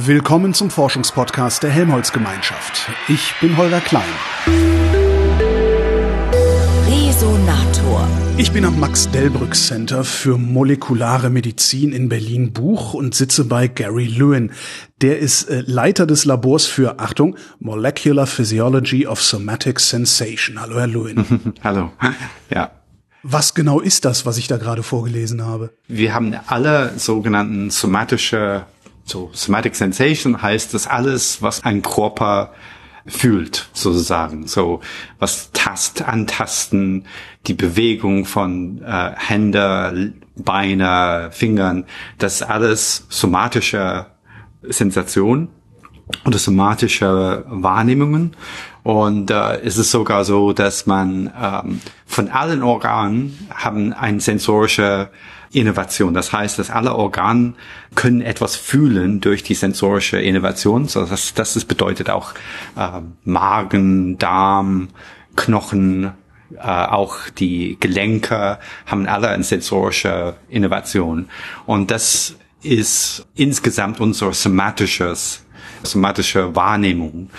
Willkommen zum Forschungspodcast der Helmholtz-Gemeinschaft. Ich bin Holger Klein. Resonator. Ich bin am Max-Delbrück Center für molekulare Medizin in Berlin Buch und sitze bei Gary Lewin. Der ist äh, Leiter des Labors für, Achtung, Molecular Physiology of Somatic Sensation. Hallo, Herr Lewin. Hallo. Ja. Was genau ist das, was ich da gerade vorgelesen habe? Wir haben alle sogenannten somatische so, Somatic Sensation heißt das alles, was ein Körper fühlt, sozusagen. So, was Tast, Antasten, die Bewegung von äh, Hände, Beine, Fingern, das ist alles somatische Sensation oder somatische Wahrnehmungen. Und äh, es ist sogar so, dass man ähm, von allen Organen haben eine sensorische Innovation. Das heißt, dass alle Organe können etwas fühlen durch die sensorische Innovation. So, das, das bedeutet auch äh, Magen, Darm, Knochen, äh, auch die Gelenke haben alle eine sensorische Innovation. Und das ist insgesamt unser somatisches, somatische Wahrnehmung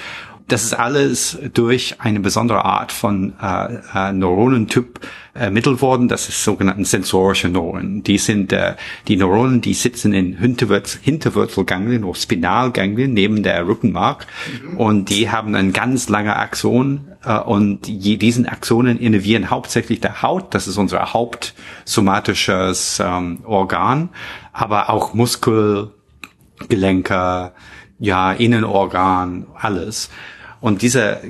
das ist alles durch eine besondere Art von äh, äh, Neuronentyp ermittelt worden. Das ist sogenannten sensorische Neuronen. Die sind äh, die Neuronen, die sitzen in Hinterwurzel, Hinterwurzelganglien oder Spinalganglien neben der Rückenmark mhm. und die haben ein ganz langer Axon äh, und je, diesen Axonen innervieren hauptsächlich der Haut. Das ist unser hauptsomatisches ähm, Organ, aber auch Muskel, Gelenke, ja, Innenorgan, alles. Und diese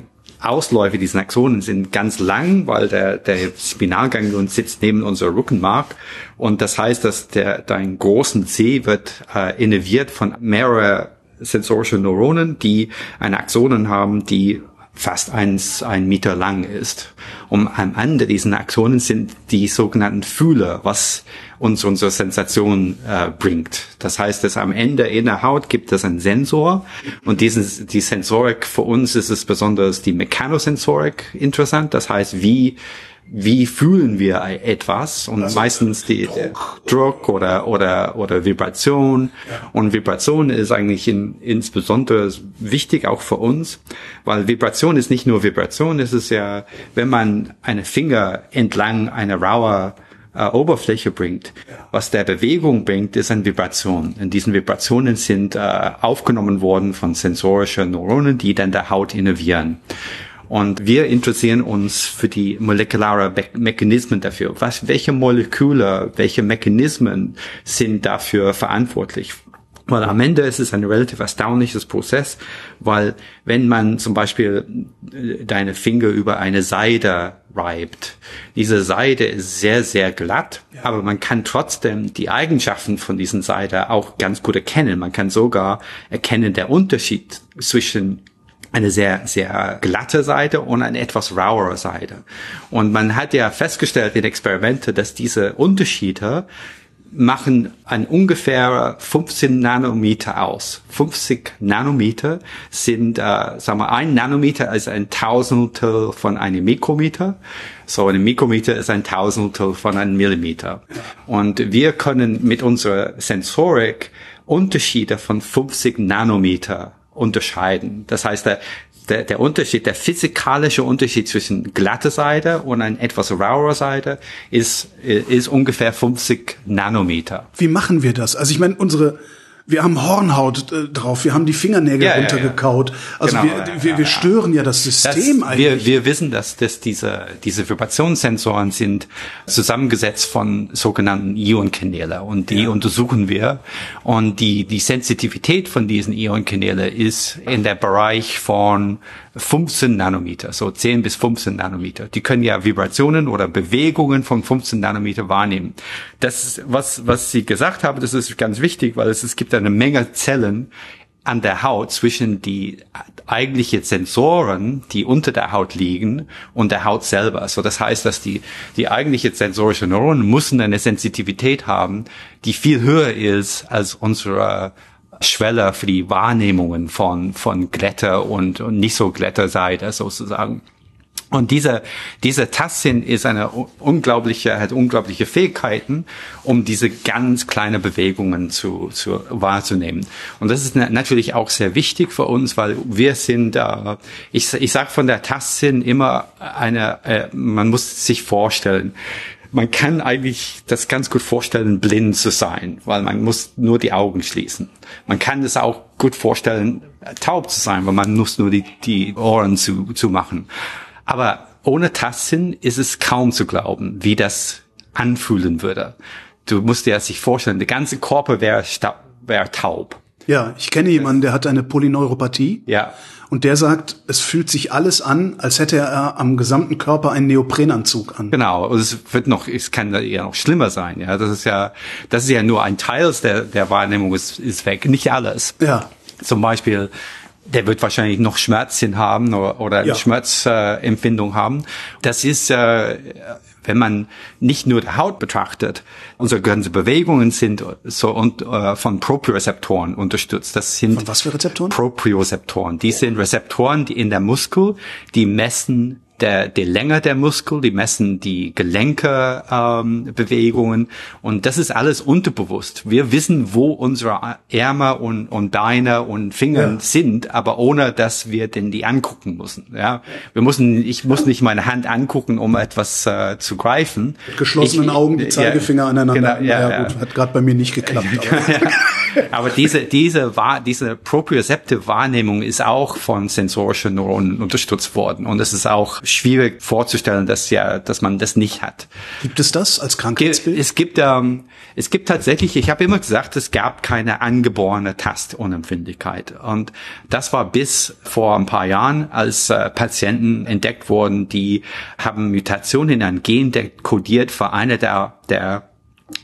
Ausläufe, diese Axonen sind ganz lang, weil der, der Spinalganglion sitzt neben unserer Rückenmark. Und das heißt, dass der, dein großen C wird äh, innerviert von mehreren sensorischen Neuronen, die eine Axonen haben, die fast eins, ein Meter lang ist. Und am Ende diesen Axonen sind die sogenannten Fühler, was uns unsere Sensation äh, bringt. Das heißt, dass am Ende in der Haut gibt es einen Sensor und diesen, die Sensorik für uns ist es besonders die Mechanosensorik interessant. Das heißt, wie wie fühlen wir etwas und also meistens die Druck. Druck oder oder oder Vibration ja. und Vibration ist eigentlich in, insbesondere wichtig auch für uns, weil Vibration ist nicht nur Vibration, es ist ja, wenn man eine Finger entlang einer raue äh, Oberfläche bringt, was der Bewegung bringt, ist eine Vibration. Und diesen Vibrationen sind äh, aufgenommen worden von sensorischen Neuronen, die dann der Haut innervieren. Und wir interessieren uns für die molekulare Me Mechanismen dafür. Was, welche Moleküle, welche Mechanismen sind dafür verantwortlich? Weil am Ende ist es ein relativ erstaunliches Prozess, weil wenn man zum Beispiel äh, deine Finger über eine Seide reibt, diese Seide ist sehr, sehr glatt, ja. aber man kann trotzdem die Eigenschaften von diesen Seide auch ganz gut erkennen. Man kann sogar erkennen der Unterschied zwischen eine sehr, sehr glatte Seite und eine etwas rauere Seite. Und man hat ja festgestellt in Experimente, dass diese Unterschiede machen ein ungefähr 15 Nanometer aus. 50 Nanometer sind, äh, sagen wir, ein Nanometer ist ein Tausendstel von einem Mikrometer. So ein Mikrometer ist ein Tausendstel von einem Millimeter. Und wir können mit unserer Sensorik Unterschiede von 50 Nanometer unterscheiden. Das heißt, der, der, der Unterschied, der physikalische Unterschied zwischen glatte Seite und ein etwas rauer Seite ist, ist ungefähr 50 Nanometer. Wie machen wir das? Also ich meine, unsere wir haben Hornhaut äh, drauf, wir haben die Fingernägel ja, runtergekaut. Ja, ja. Also genau, wir, wir, wir stören ja das System das, eigentlich. Wir, wir wissen, dass, dass diese, diese Vibrationssensoren sind zusammengesetzt von sogenannten Ionkanäle und die untersuchen wir. Und die, die Sensitivität von diesen Ionkanäle ist in der Bereich von 15 Nanometer, so 10 bis 15 Nanometer. Die können ja Vibrationen oder Bewegungen von 15 Nanometer wahrnehmen. Das was, was Sie gesagt haben, das ist ganz wichtig, weil es, es gibt eine Menge Zellen an der Haut zwischen die eigentliche Sensoren, die unter der Haut liegen und der Haut selber. So, das heißt, dass die, die eigentliche sensorische Neuronen müssen eine Sensitivität haben, die viel höher ist als unsere Schwelle für die Wahrnehmungen von, von Glätter und, und nicht so glatter Seite sozusagen. Und dieser, dieser Tastsinn ist eine unglaubliche, hat unglaubliche Fähigkeiten, um diese ganz kleine Bewegungen zu, zu wahrzunehmen. Und das ist natürlich auch sehr wichtig für uns, weil wir sind, äh, ich, ich sage von der Tastsinn immer eine, äh, man muss sich vorstellen, man kann eigentlich das ganz gut vorstellen, blind zu sein, weil man muss nur die Augen schließen. Man kann es auch gut vorstellen, taub zu sein, weil man muss nur die, die Ohren zu, zu machen. Aber ohne Tastsinn ist es kaum zu glauben, wie das anfühlen würde. Du musst dir sich vorstellen, der ganze Körper wäre wär taub. Ja, ich kenne jemanden, der hat eine Polyneuropathie. Ja. Und der sagt, es fühlt sich alles an, als hätte er am gesamten Körper einen Neoprenanzug an. Genau. Und es wird noch, es kann ja noch schlimmer sein. Ja, das ist ja, das ist ja nur ein Teil der, der Wahrnehmung ist, ist weg. Nicht alles. Ja. Zum Beispiel, der wird wahrscheinlich noch Schmerzen haben oder, oder ja. Schmerzempfindung äh, haben. Das ist, äh, wenn man nicht nur die Haut betrachtet, unsere ganzen Bewegungen sind so und äh, von Propriozeptoren unterstützt. Das sind von was für Rezeptoren? Propriozeptoren. Die sind Rezeptoren, die in der Muskel, die messen der, die Länge der Muskel, die messen die Gelenke, ähm, Bewegungen und das ist alles unterbewusst. Wir wissen, wo unsere Ärmel und, und Beine und Finger ja. sind, aber ohne, dass wir denn die angucken müssen. Ja, wir müssen, ich muss nicht meine Hand angucken, um etwas äh, zu greifen. Mit geschlossenen ich, Augen die Zeigefinger ja, aneinander. Genau, ja, ja, gut, hat gerade bei mir nicht geklappt. Aber, aber diese diese diese propriozepte Wahrnehmung ist auch von sensorischen Neuronen unterstützt worden und es ist auch schwierig vorzustellen, dass ja, dass man das nicht hat. Gibt es das als Krankheitsbild? Es gibt, ähm, es gibt tatsächlich, ich habe immer gesagt, es gab keine angeborene Tastunempfindlichkeit. Und das war bis vor ein paar Jahren, als äh, Patienten entdeckt wurden, die haben Mutationen in ein Gen, kodiert für eine der, der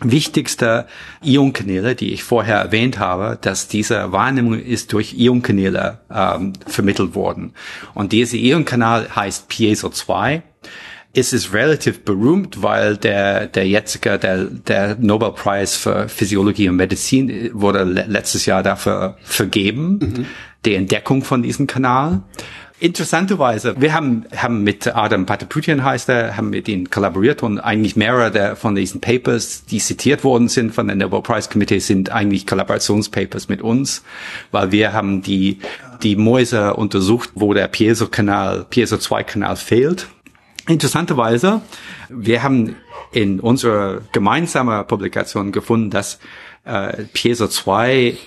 wichtigste Ionkanäle, die ich vorher erwähnt habe, dass diese Wahrnehmung ist durch Ionkanäle ähm, vermittelt worden. Und dieser Ionkanal heißt Piezo 2. Es ist relativ berühmt, weil der, der jetzige, der, der Nobelpreis für Physiologie und Medizin wurde letztes Jahr dafür vergeben, mhm. die Entdeckung von diesem Kanal. Interessanterweise, wir haben, haben mit Adam Pataputian heißt er, haben mit ihm kollaboriert und eigentlich mehrere der, von diesen Papers, die zitiert worden sind von der Nobel Prize Committee, sind eigentlich Kollaborationspapers mit uns, weil wir haben die, die Mäuse untersucht, wo der Piezo-Kanal, Piezo-2-Kanal fehlt. Interessanterweise, wir haben in unserer gemeinsamen Publikation gefunden, dass äh, Piezo 2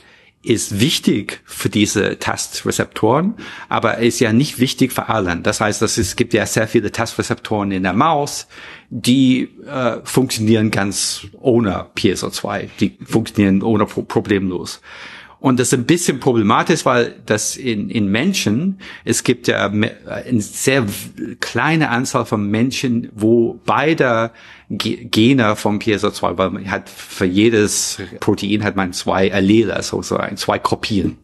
ist wichtig für diese Tastrezeptoren, aber ist ja nicht wichtig für allen. Das heißt, dass es gibt ja sehr viele Tastrezeptoren in der Maus, die äh, funktionieren ganz ohne PSO2, die funktionieren ohne Pro problemlos. Und das ist ein bisschen problematisch, weil das in, in Menschen, es gibt ja eine sehr kleine Anzahl von Menschen, wo beide Gene vom PSO2, weil man hat für jedes Protein hat man zwei Allele, also so ein, zwei Kopien.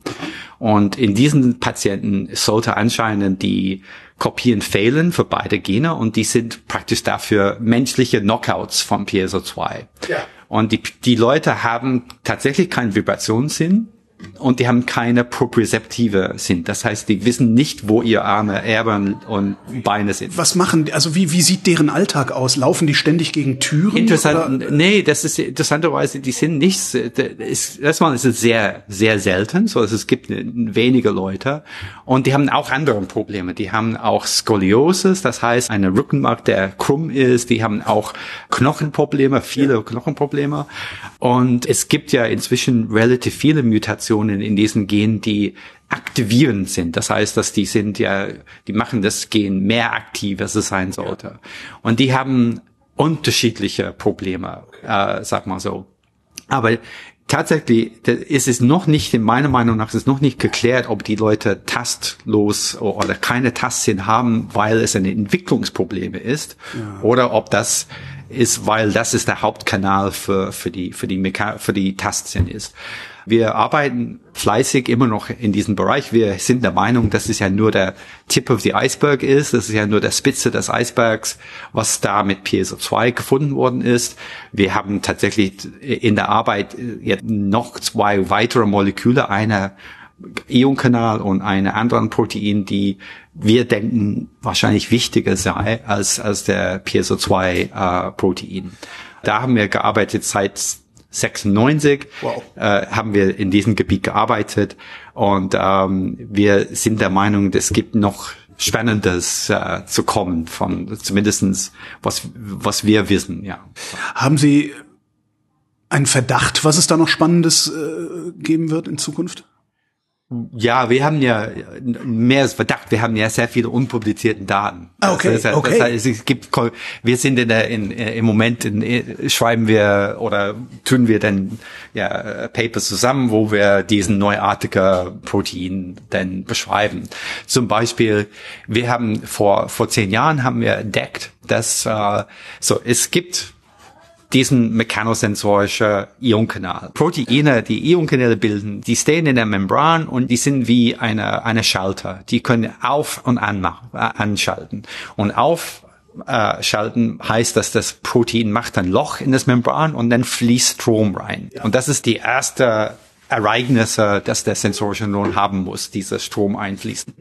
Und in diesen Patienten sollte anscheinend die Kopien fehlen für beide Gene und die sind praktisch dafür menschliche Knockouts vom PSO2. Ja. Und die, die Leute haben tatsächlich keinen Vibrationssinn und die haben keine propriozeptive Sinn. Das heißt, die wissen nicht, wo ihr Arme, Erben und Beine sind. Was machen, also wie, wie sieht deren Alltag aus? Laufen die ständig gegen Türen? Interessant, oder? nee, das ist interessanterweise, die sind nicht, ist, erstmal ist es sehr, sehr selten, so dass es gibt wenige Leute und die haben auch andere Probleme. Die haben auch Skoliosis, das heißt, eine Rückenmark, der krumm ist, die haben auch Knochenprobleme, viele ja. Knochenprobleme und es gibt ja inzwischen relativ viele Mutationen Mutationen in diesen Genen, die aktivierend sind. Das heißt, dass die sind ja, die machen das Gen mehr aktiv, als es sein sollte. Und die haben unterschiedliche Probleme, äh, sag mal so. Aber tatsächlich ist es noch nicht, in meiner Meinung nach, ist es noch nicht geklärt, ob die Leute tastlos oder keine Tastsinn haben, weil es ein Entwicklungsproblem ist, ja. oder ob das ist, weil das ist der Hauptkanal für, für die, für die, Meka für die Tastsinn ist. Wir arbeiten fleißig immer noch in diesem Bereich. Wir sind der Meinung, dass es ja nur der Tip of the Iceberg ist. Das ist ja nur der Spitze des Eisbergs, was da mit PSO2 gefunden worden ist. Wir haben tatsächlich in der Arbeit jetzt noch zwei weitere Moleküle. Eine Ionkanal und eine anderen Protein, die wir denken wahrscheinlich wichtiger sei als, als der PSO2 äh, Protein. Da haben wir gearbeitet seit 96 wow. äh, haben wir in diesem Gebiet gearbeitet und ähm, wir sind der Meinung, es gibt noch Spannendes äh, zu kommen von zumindestens was was wir wissen. Ja. Haben Sie einen Verdacht, was es da noch Spannendes äh, geben wird in Zukunft? Ja, wir haben ja mehr als Verdacht. Wir haben ja sehr viele unpublizierte Daten. Ah, okay, das heißt, okay. Heißt, es gibt, wir sind in der, in, im Moment in, schreiben wir oder tun wir dann ja Papers zusammen, wo wir diesen neuartigen Protein dann beschreiben. Zum Beispiel, wir haben vor vor zehn Jahren haben wir entdeckt, dass äh, so es gibt diesen mechanosensorischen Ionkanal. Proteine, die Ionkanäle bilden, die stehen in der Membran und die sind wie eine, eine Schalter. Die können auf und an äh, anschalten. Und auf äh, schalten heißt, dass das Protein macht ein Loch in das Membran und dann fließt Strom rein. Und das ist die erste Ereignisse, dass der sensorische Neuron haben muss, dieser Strom einfließen.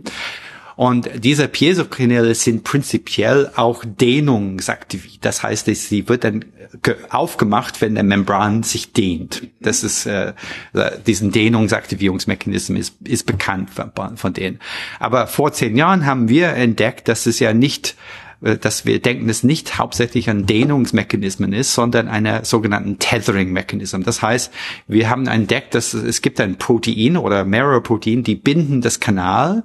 Und diese Piezokanäle sind prinzipiell auch dehnungsaktiv. Das heißt, sie wird dann aufgemacht, wenn der Membran sich dehnt. Das ist äh, diesen Dehnungsaktivierungsmechanismus ist, ist bekannt von, von denen. Aber vor zehn Jahren haben wir entdeckt, dass es ja nicht äh, dass wir denken, es nicht hauptsächlich ein Dehnungsmechanismen ist, sondern einer sogenannten Tethering-Mechanism. Das heißt, wir haben entdeckt, dass es gibt ein Protein oder mehrere Proteine, die binden das Kanal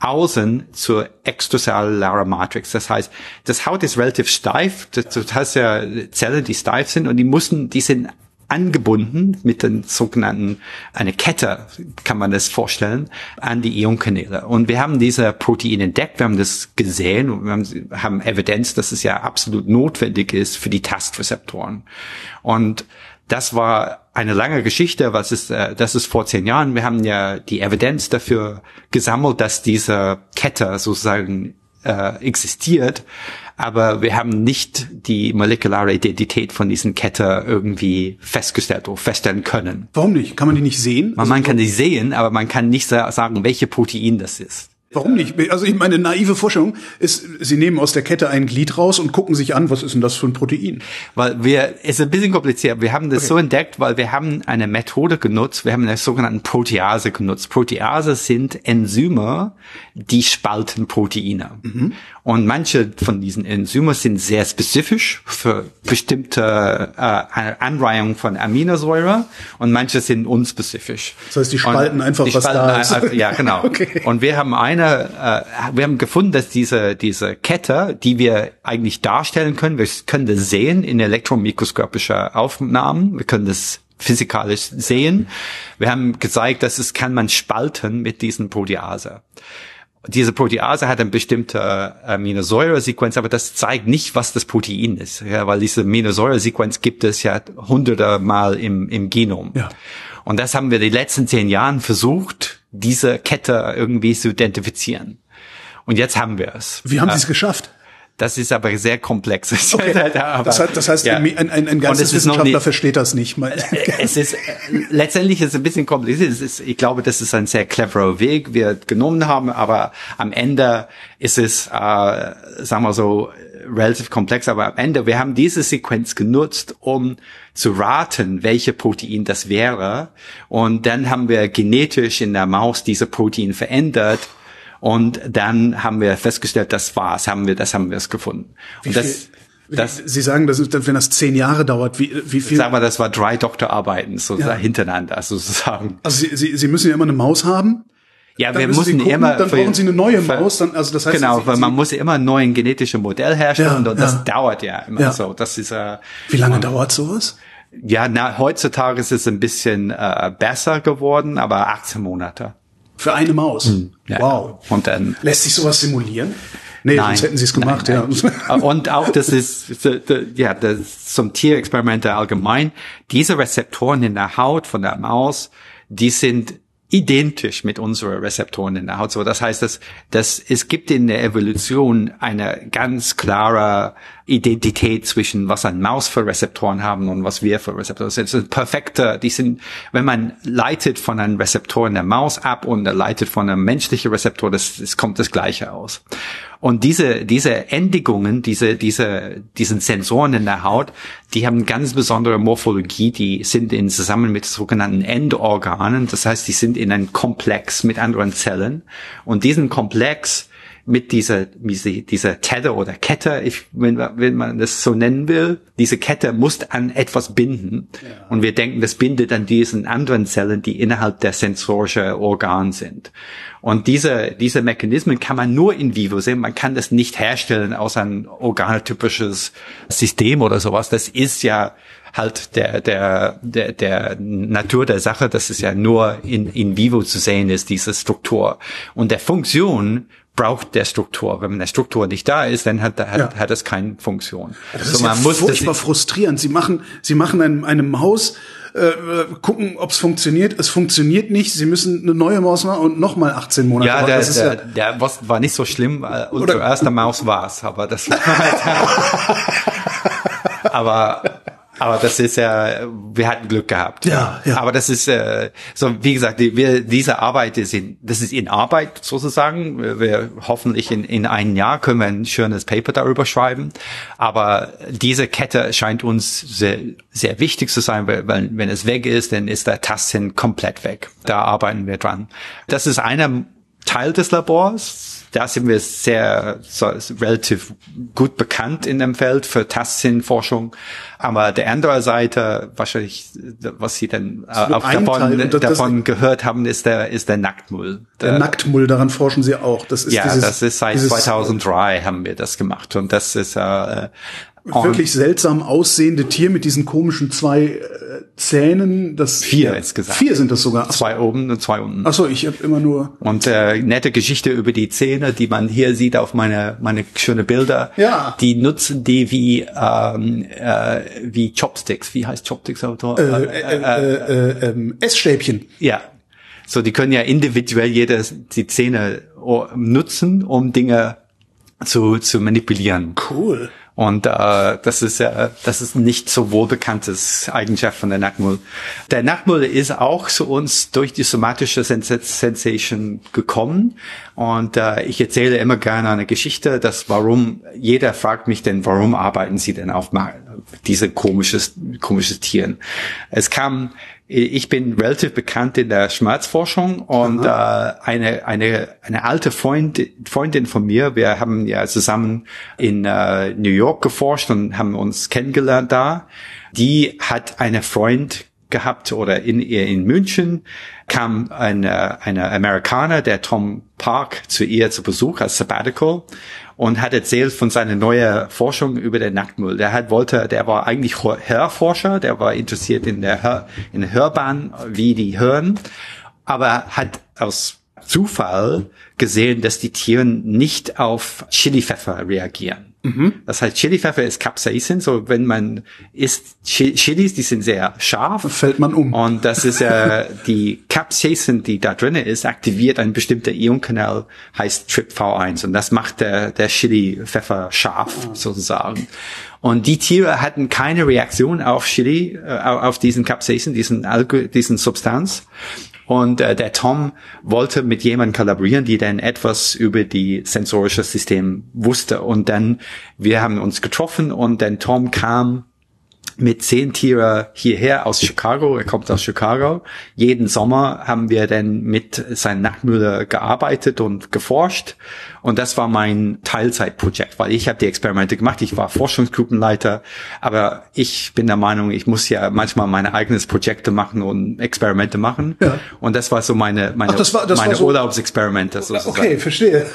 außen zur extracellularen Matrix. Das heißt, das Haut ist relativ steif. Du hast ja Zellen, die steif sind und die mussten, die sind angebunden mit den sogenannten, eine Kette, kann man das vorstellen, an die Ionkanäle. Und wir haben diese Proteine entdeckt, wir haben das gesehen und wir haben, haben Evidenz, dass es ja absolut notwendig ist für die Tastrezeptoren. Und das war eine lange Geschichte, was ist, äh, das ist vor zehn Jahren. Wir haben ja die Evidenz dafür gesammelt, dass diese Kette sozusagen äh, existiert, aber wir haben nicht die molekulare Identität von diesen Kette irgendwie festgestellt oder feststellen können. Warum nicht? Kann man die nicht sehen? Man, man kann die sehen, aber man kann nicht sagen, welche Protein das ist. Warum nicht? Also ich meine naive Vorstellung ist, Sie nehmen aus der Kette ein Glied raus und gucken sich an, was ist denn das für ein Protein? Weil wir, es ist ein bisschen kompliziert. Wir haben das okay. so entdeckt, weil wir haben eine Methode genutzt. Wir haben eine sogenannte Protease genutzt. Protease sind Enzyme, die spalten Proteine. Mhm. Und manche von diesen Enzymen sind sehr spezifisch für bestimmte äh, Anreihung von Aminosäure und manche sind unspezifisch. Das heißt, die spalten und einfach die was spalten da ist. Einfach, ja, genau. okay. Und wir haben eine, äh, wir haben gefunden, dass diese diese Kette, die wir eigentlich darstellen können, wir können das sehen in elektromikroskopischer Aufnahmen, wir können das physikalisch sehen. Wir haben gezeigt, dass es kann man spalten mit diesen Protease diese Protease hat eine bestimmte äh, Aminosäuresequenz, aber das zeigt nicht, was das Protein ist, ja, weil diese Aminosäuresequenz gibt es ja hunderte Mal im, im Genom. Ja. Und das haben wir die letzten zehn Jahren versucht, diese Kette irgendwie zu identifizieren. Und jetzt haben wir es. Wie haben Sie es geschafft? Das ist aber sehr komplex. Okay. das, heißt, das heißt ja. ein, ein, ein Geisteswissenschaftler nicht, versteht das nicht. Mal. es ist letztendlich ist es ein bisschen kompliziert. Es ist, ich glaube, das ist ein sehr cleverer Weg, wir genommen haben, aber am Ende ist es, äh, sagen wir so, relativ komplex. Aber am Ende, wir haben diese Sequenz genutzt, um zu raten, welche Protein das wäre. Und dann haben wir genetisch in der Maus diese Protein verändert und dann haben wir festgestellt, das war's, haben wir, das haben wir es gefunden. Und das, das, Sie sagen, das ist, wenn das zehn Jahre dauert, wie, wie viel? Sagen wir, das war drei Doktorarbeiten so ja. hintereinander sozusagen. Also Sie, Sie, Sie müssen ja immer eine Maus haben. Ja, dann wir müssen gucken, immer. Dann brauchen Sie eine neue Maus. Dann, also das heißt, genau, Sie, weil man muss ja immer ein neues genetisches Modell herstellen ja, und das ja. dauert ja immer ja. so. Das ist. Äh, Wie lange und, dauert sowas? Ja, na, heutzutage ist es ein bisschen äh, besser geworden, aber 18 Monate. Für eine Maus. Hm, ja. Wow. Und dann lässt sich sowas simulieren? Nee, nein, sonst hätten sie es gemacht, nein, nein. ja. Und auch das ist ja das zum Tierexperimente allgemein. Diese Rezeptoren in der Haut von der Maus, die sind identisch mit unseren Rezeptoren in der Haut. So, das heißt, dass, dass es gibt in der Evolution eine ganz klare Identität zwischen was ein Maus für Rezeptoren haben und was wir für Rezeptoren sind. Das ist perfekte, die sind, wenn man leitet von einem Rezeptor in der Maus ab und leitet von einem menschlichen Rezeptor, das, das kommt das Gleiche aus. Und diese, diese Endigungen, diese, diese, diesen Sensoren in der Haut, die haben ganz besondere Morphologie, die sind in zusammen mit sogenannten Endorganen. Das heißt, die sind in einem Komplex mit anderen Zellen. Und diesen Komplex mit dieser, dieser Tether oder Kette, ich, wenn, wenn man das so nennen will, diese Kette muss an etwas binden. Ja. Und wir denken, das bindet an diesen anderen Zellen, die innerhalb der sensorischen Organ sind. Und diese, diese Mechanismen kann man nur in vivo sehen. Man kann das nicht herstellen aus einem organotypisches System oder sowas. Das ist ja halt der, der, der, der Natur der Sache, dass es ja nur in, in vivo zu sehen ist, diese Struktur. Und der Funktion braucht der Struktur. Wenn der Struktur nicht da ist, dann hat, hat, ja. hat es keine Funktion. Das so, ist man ja muss furchtbar frustrierend. Sie machen, Sie machen einem, einem Maus äh, gucken, ob es funktioniert. Es funktioniert nicht. Sie müssen eine neue Maus machen und nochmal 18 Monate. Ja, der, der, ja der war nicht so schlimm. Äh, unsere erste Maus war's, aber das war halt, aber aber das ist ja, wir hatten Glück gehabt. Ja, ja. Aber das ist äh, so, wie gesagt, die, wir, diese Arbeit ist in, das ist in Arbeit sozusagen. Wir, wir hoffentlich in, in einem Jahr können wir ein schönes Paper darüber schreiben. Aber diese Kette scheint uns sehr, sehr wichtig zu sein, weil, weil wenn es weg ist, dann ist der Tastsinn komplett weg. Da arbeiten wir dran. Das ist einer Teil des Labors da sind wir sehr so, relativ gut bekannt in dem Feld für Tastsinnforschung. Aber der andere Seite, wahrscheinlich, was Sie dann äh, auf davon, das, davon das, gehört haben, ist der, ist der Nacktmull. Der, der, Nacktmull, daran forschen Sie auch. Das ist ja, dieses, das ist seit 2003 haben wir das gemacht. Und das ist äh, wirklich seltsam aussehende Tier mit diesen komischen zwei äh, Zähnen. Das vier insgesamt. Vier sind das sogar. Zwei oben und zwei unten. Ach so, ich habe immer nur. Und äh, nette Geschichte über die Zähne, die man hier sieht auf meine meine schöne Bilder. Ja. Die nutzen die wie ähm, äh, wie Chopsticks. Wie heißt Chopsticks Autor? Äh, äh, äh, äh, äh, äh, Essstäbchen. Ja. So, die können ja individuell jeder die Zähne nutzen, um Dinge zu zu manipulieren. Cool. Und äh, das ist ja, das ist nicht so wohlbekanntes Eigenschaft von der Nackmull. Der Nackmull ist auch zu uns durch die somatische Sens Sensation gekommen. Und äh, ich erzähle immer gerne eine Geschichte, dass warum jeder fragt mich denn, warum arbeiten Sie denn auf diese komisches komisches Tieren? Es kam ich bin relativ bekannt in der Schmerzforschung und äh, eine, eine, eine alte Freund, Freundin von mir, wir haben ja zusammen in äh, New York geforscht und haben uns kennengelernt da. Die hat eine Freund gehabt oder in ihr in München kam ein eine Amerikaner, der Tom Park, zu ihr zu Besuch als Sabbatical und hat erzählt von seiner neuen Forschung über den Nacktmüll. Der hat wollte, der war eigentlich Hörforscher, der war interessiert in der Hör, in der Hörbahn, wie die hören, aber hat aus Zufall gesehen, dass die Tiere nicht auf Chilipfeffer reagieren. Mhm. Das heißt, Chilipfeffer ist Capsaicin, so wenn man isst Chilis, die sind sehr scharf. Fällt man um. Und das ist ja, die Capsaicin, die da drinnen ist, aktiviert ein bestimmter Ionkanal, heißt TRPV1. Und das macht der, der Chili-Pfeffer scharf, ah. sozusagen. Und die Tiere hatten keine Reaktion auf Chili, äh, auf diesen Capsaicin, diesen Alge, diesen Substanz. Und äh, der Tom wollte mit jemandem kollaborieren, die dann etwas über die sensorische System wusste. Und dann, wir haben uns getroffen und dann Tom kam mit zehn Tiere hierher aus Chicago. Er kommt aus Chicago. Jeden Sommer haben wir dann mit seinen Nachtmüller gearbeitet und geforscht. Und das war mein Teilzeitprojekt, weil ich habe die Experimente gemacht. Ich war Forschungsgruppenleiter, aber ich bin der Meinung, ich muss ja manchmal meine eigenes Projekte machen und Experimente machen. Ja. Und das war so meine meine, Ach, das war, das meine so Urlaubsexperimente sozusagen. Okay, verstehe.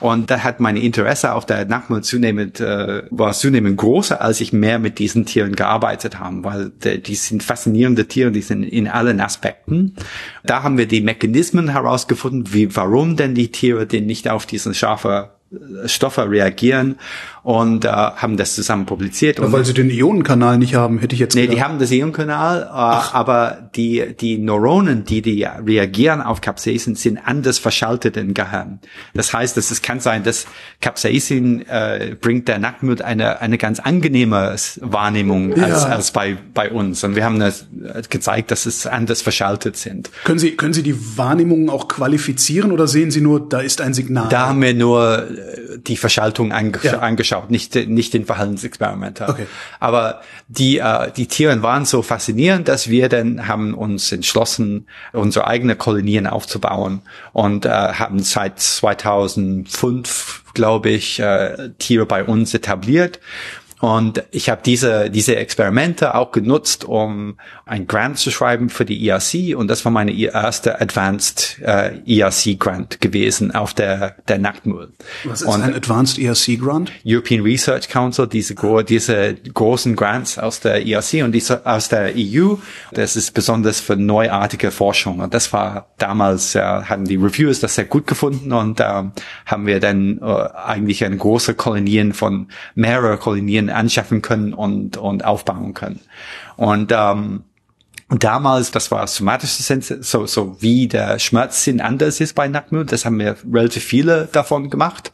Und da hat meine Interesse auf der Nachtmüll zunehmend äh, war zunehmend größer, als ich mehr mit diesen Tieren gearbeitet habe, weil die, die sind faszinierende Tiere, die sind in allen Aspekten. Da haben wir die Mechanismen herausgefunden, wie warum denn die Tiere denn nicht auf diesen Jaffa Stoffe reagieren und äh, haben das zusammen publiziert. Ja, und weil sie den Ionenkanal nicht haben, hätte ich jetzt Nee, gedacht. die haben das Ionenkanal, äh, aber die, die Neuronen, die, die reagieren auf Capsaicin, sind anders verschaltet im Gehirn. Das heißt, dass es kann sein, dass Capsaicin äh, bringt der Nacktmut eine, eine ganz angenehme Wahrnehmung als, Ja. als bei, bei uns. Und wir haben das äh, gezeigt, dass es anders verschaltet sind. Können Sie, können Sie die Wahrnehmungen auch qualifizieren oder sehen Sie nur, da ist ein Signal? Da haben wir nur äh, die Verschaltung ange Ja. angeschaut, nicht, nicht den Verhaltensexperimenter. Okay. Aber die, äh, die Tiere waren so faszinierend, dass wir dann haben uns entschlossen, unsere eigene Kolonien aufzubauen und äh, haben seit 2005, glaube ich, äh, Tiere bei uns etabliert. Und ich habe diese, diese Experimente auch genutzt, um ein Grant zu schreiben für die ERC. Und das war meine erste Advanced äh, ERC Grant gewesen auf der, der Nacktmull. Was ist und ein Advanced ERC Grant? European Research Council, diese, gro diese großen Grants aus der ERC und diese aus der EU. Das ist besonders für neuartige Forschung. Und das war damals, äh, haben die Reviewers das sehr gut gefunden und ähm, haben wir dann äh, eigentlich eine große Kolonien von mehrere Kolonien anschaffen können und, und aufbauen können. Und ähm, und damals, das war somatische Sens so, so wie der Schmerzsinn anders ist bei Nacktmut. Das haben wir relativ viele davon gemacht.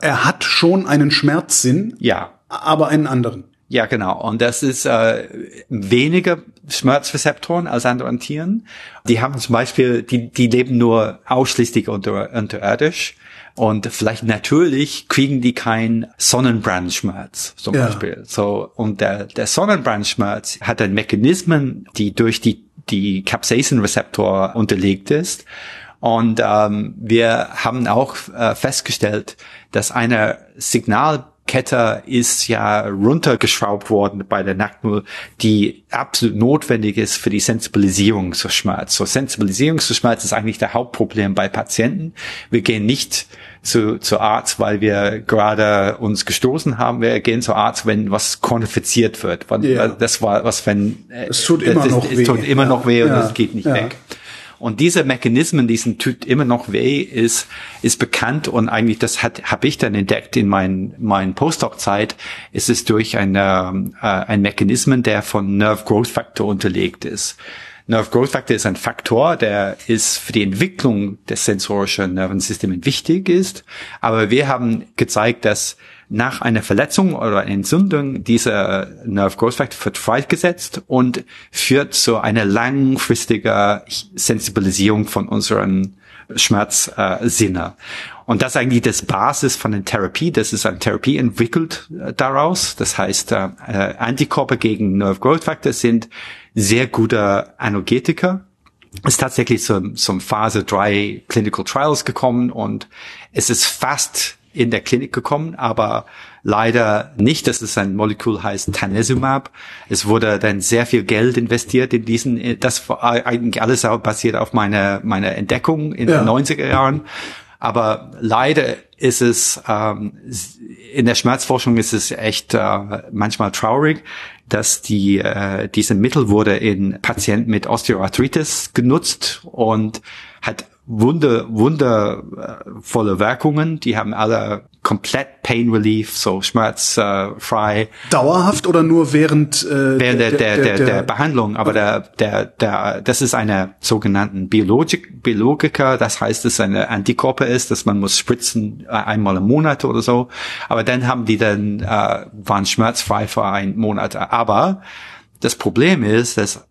Er hat schon einen Schmerzsinn, Ja, aber einen anderen. Ja, genau. Und das ist äh, weniger Schmerzrezeptoren als anderen Tieren. Die haben zum Beispiel, die, die leben nur ausschließlich unter, unterirdisch. Und vielleicht natürlich kriegen die keinen Sonnenbrandschmerz zum Ja. Beispiel. So, und der, der Sonnenbrandschmerz hat dann Mechanismen, die durch die, die Capsaicin-Rezeptor unterlegt ist. Und ähm, wir haben auch äh, festgestellt, dass eine Signalkette ist ja runtergeschraubt worden bei der Nacktmull, die absolut notwendig ist für die Sensibilisierung zu Schmerz. So Sensibilisierung zu Schmerz ist eigentlich der Hauptproblem bei Patienten. Wir gehen nicht zu, zu Arzt, weil wir gerade uns gestoßen haben. Wir gehen zu Arzt, wenn was quantifiziert wird. Ja. Das war was, wenn äh, Es tut immer das, noch es weh. tut immer Ja. noch weh und Ja. es geht nicht Ja. weg. Und diese Mechanismen, diesen tut immer noch weh, ist, ist bekannt und eigentlich das hat habe ich dann entdeckt in meinen meinen Postdoc-Zeit. Ist es durch eine, äh, ein Mechanismen, der von Nerve Growth Factor unterlegt ist. Nerve Growth Factor ist ein Faktor, der ist für die Entwicklung des sensorischen Nervensystems wichtig ist. Aber wir haben gezeigt, dass nach einer Verletzung oder Entzündung dieser Nerve Growth Factor wird freigesetzt und führt zu einer langfristigen Sensibilisierung von unseren Schmerzsinne. Und das ist eigentlich das Basis von der Therapie. Das ist eine Therapie entwickelt äh, daraus. Das heißt, äh, äh, Antikörper gegen Nerve Growth Factor sind sehr gute Analgetika ist tatsächlich zum, zum Phase 3 Clinical Trials gekommen und es ist fast in der Klinik gekommen, aber leider nicht. Das ist ein Molekül heißt Tanezumab. Es wurde dann sehr viel Geld investiert in diesen, das war eigentlich alles basiert auf meiner, meiner Entdeckung in Ja. den 90er Jahren. Aber leider ist es, ähm, in der Schmerzforschung ist es echt äh, manchmal traurig, dass die, äh, diese Mittel wurde in Patienten mit Osteoarthritis genutzt und hat wunder, wundervolle Wirkungen. Die haben alle komplett Pain Relief, so schmerzfrei. Dauerhaft oder nur während, äh, Während der, der, der, der Behandlung, aber der, der, der, das ist eine sogenannten Biologik, Biologiker, das heißt, es ist eine Antikörper ist, dass man muss spritzen äh, einmal im Monat oder so, aber dann haben die dann, äh, waren schmerzfrei für einen Monat, aber das Problem ist, dass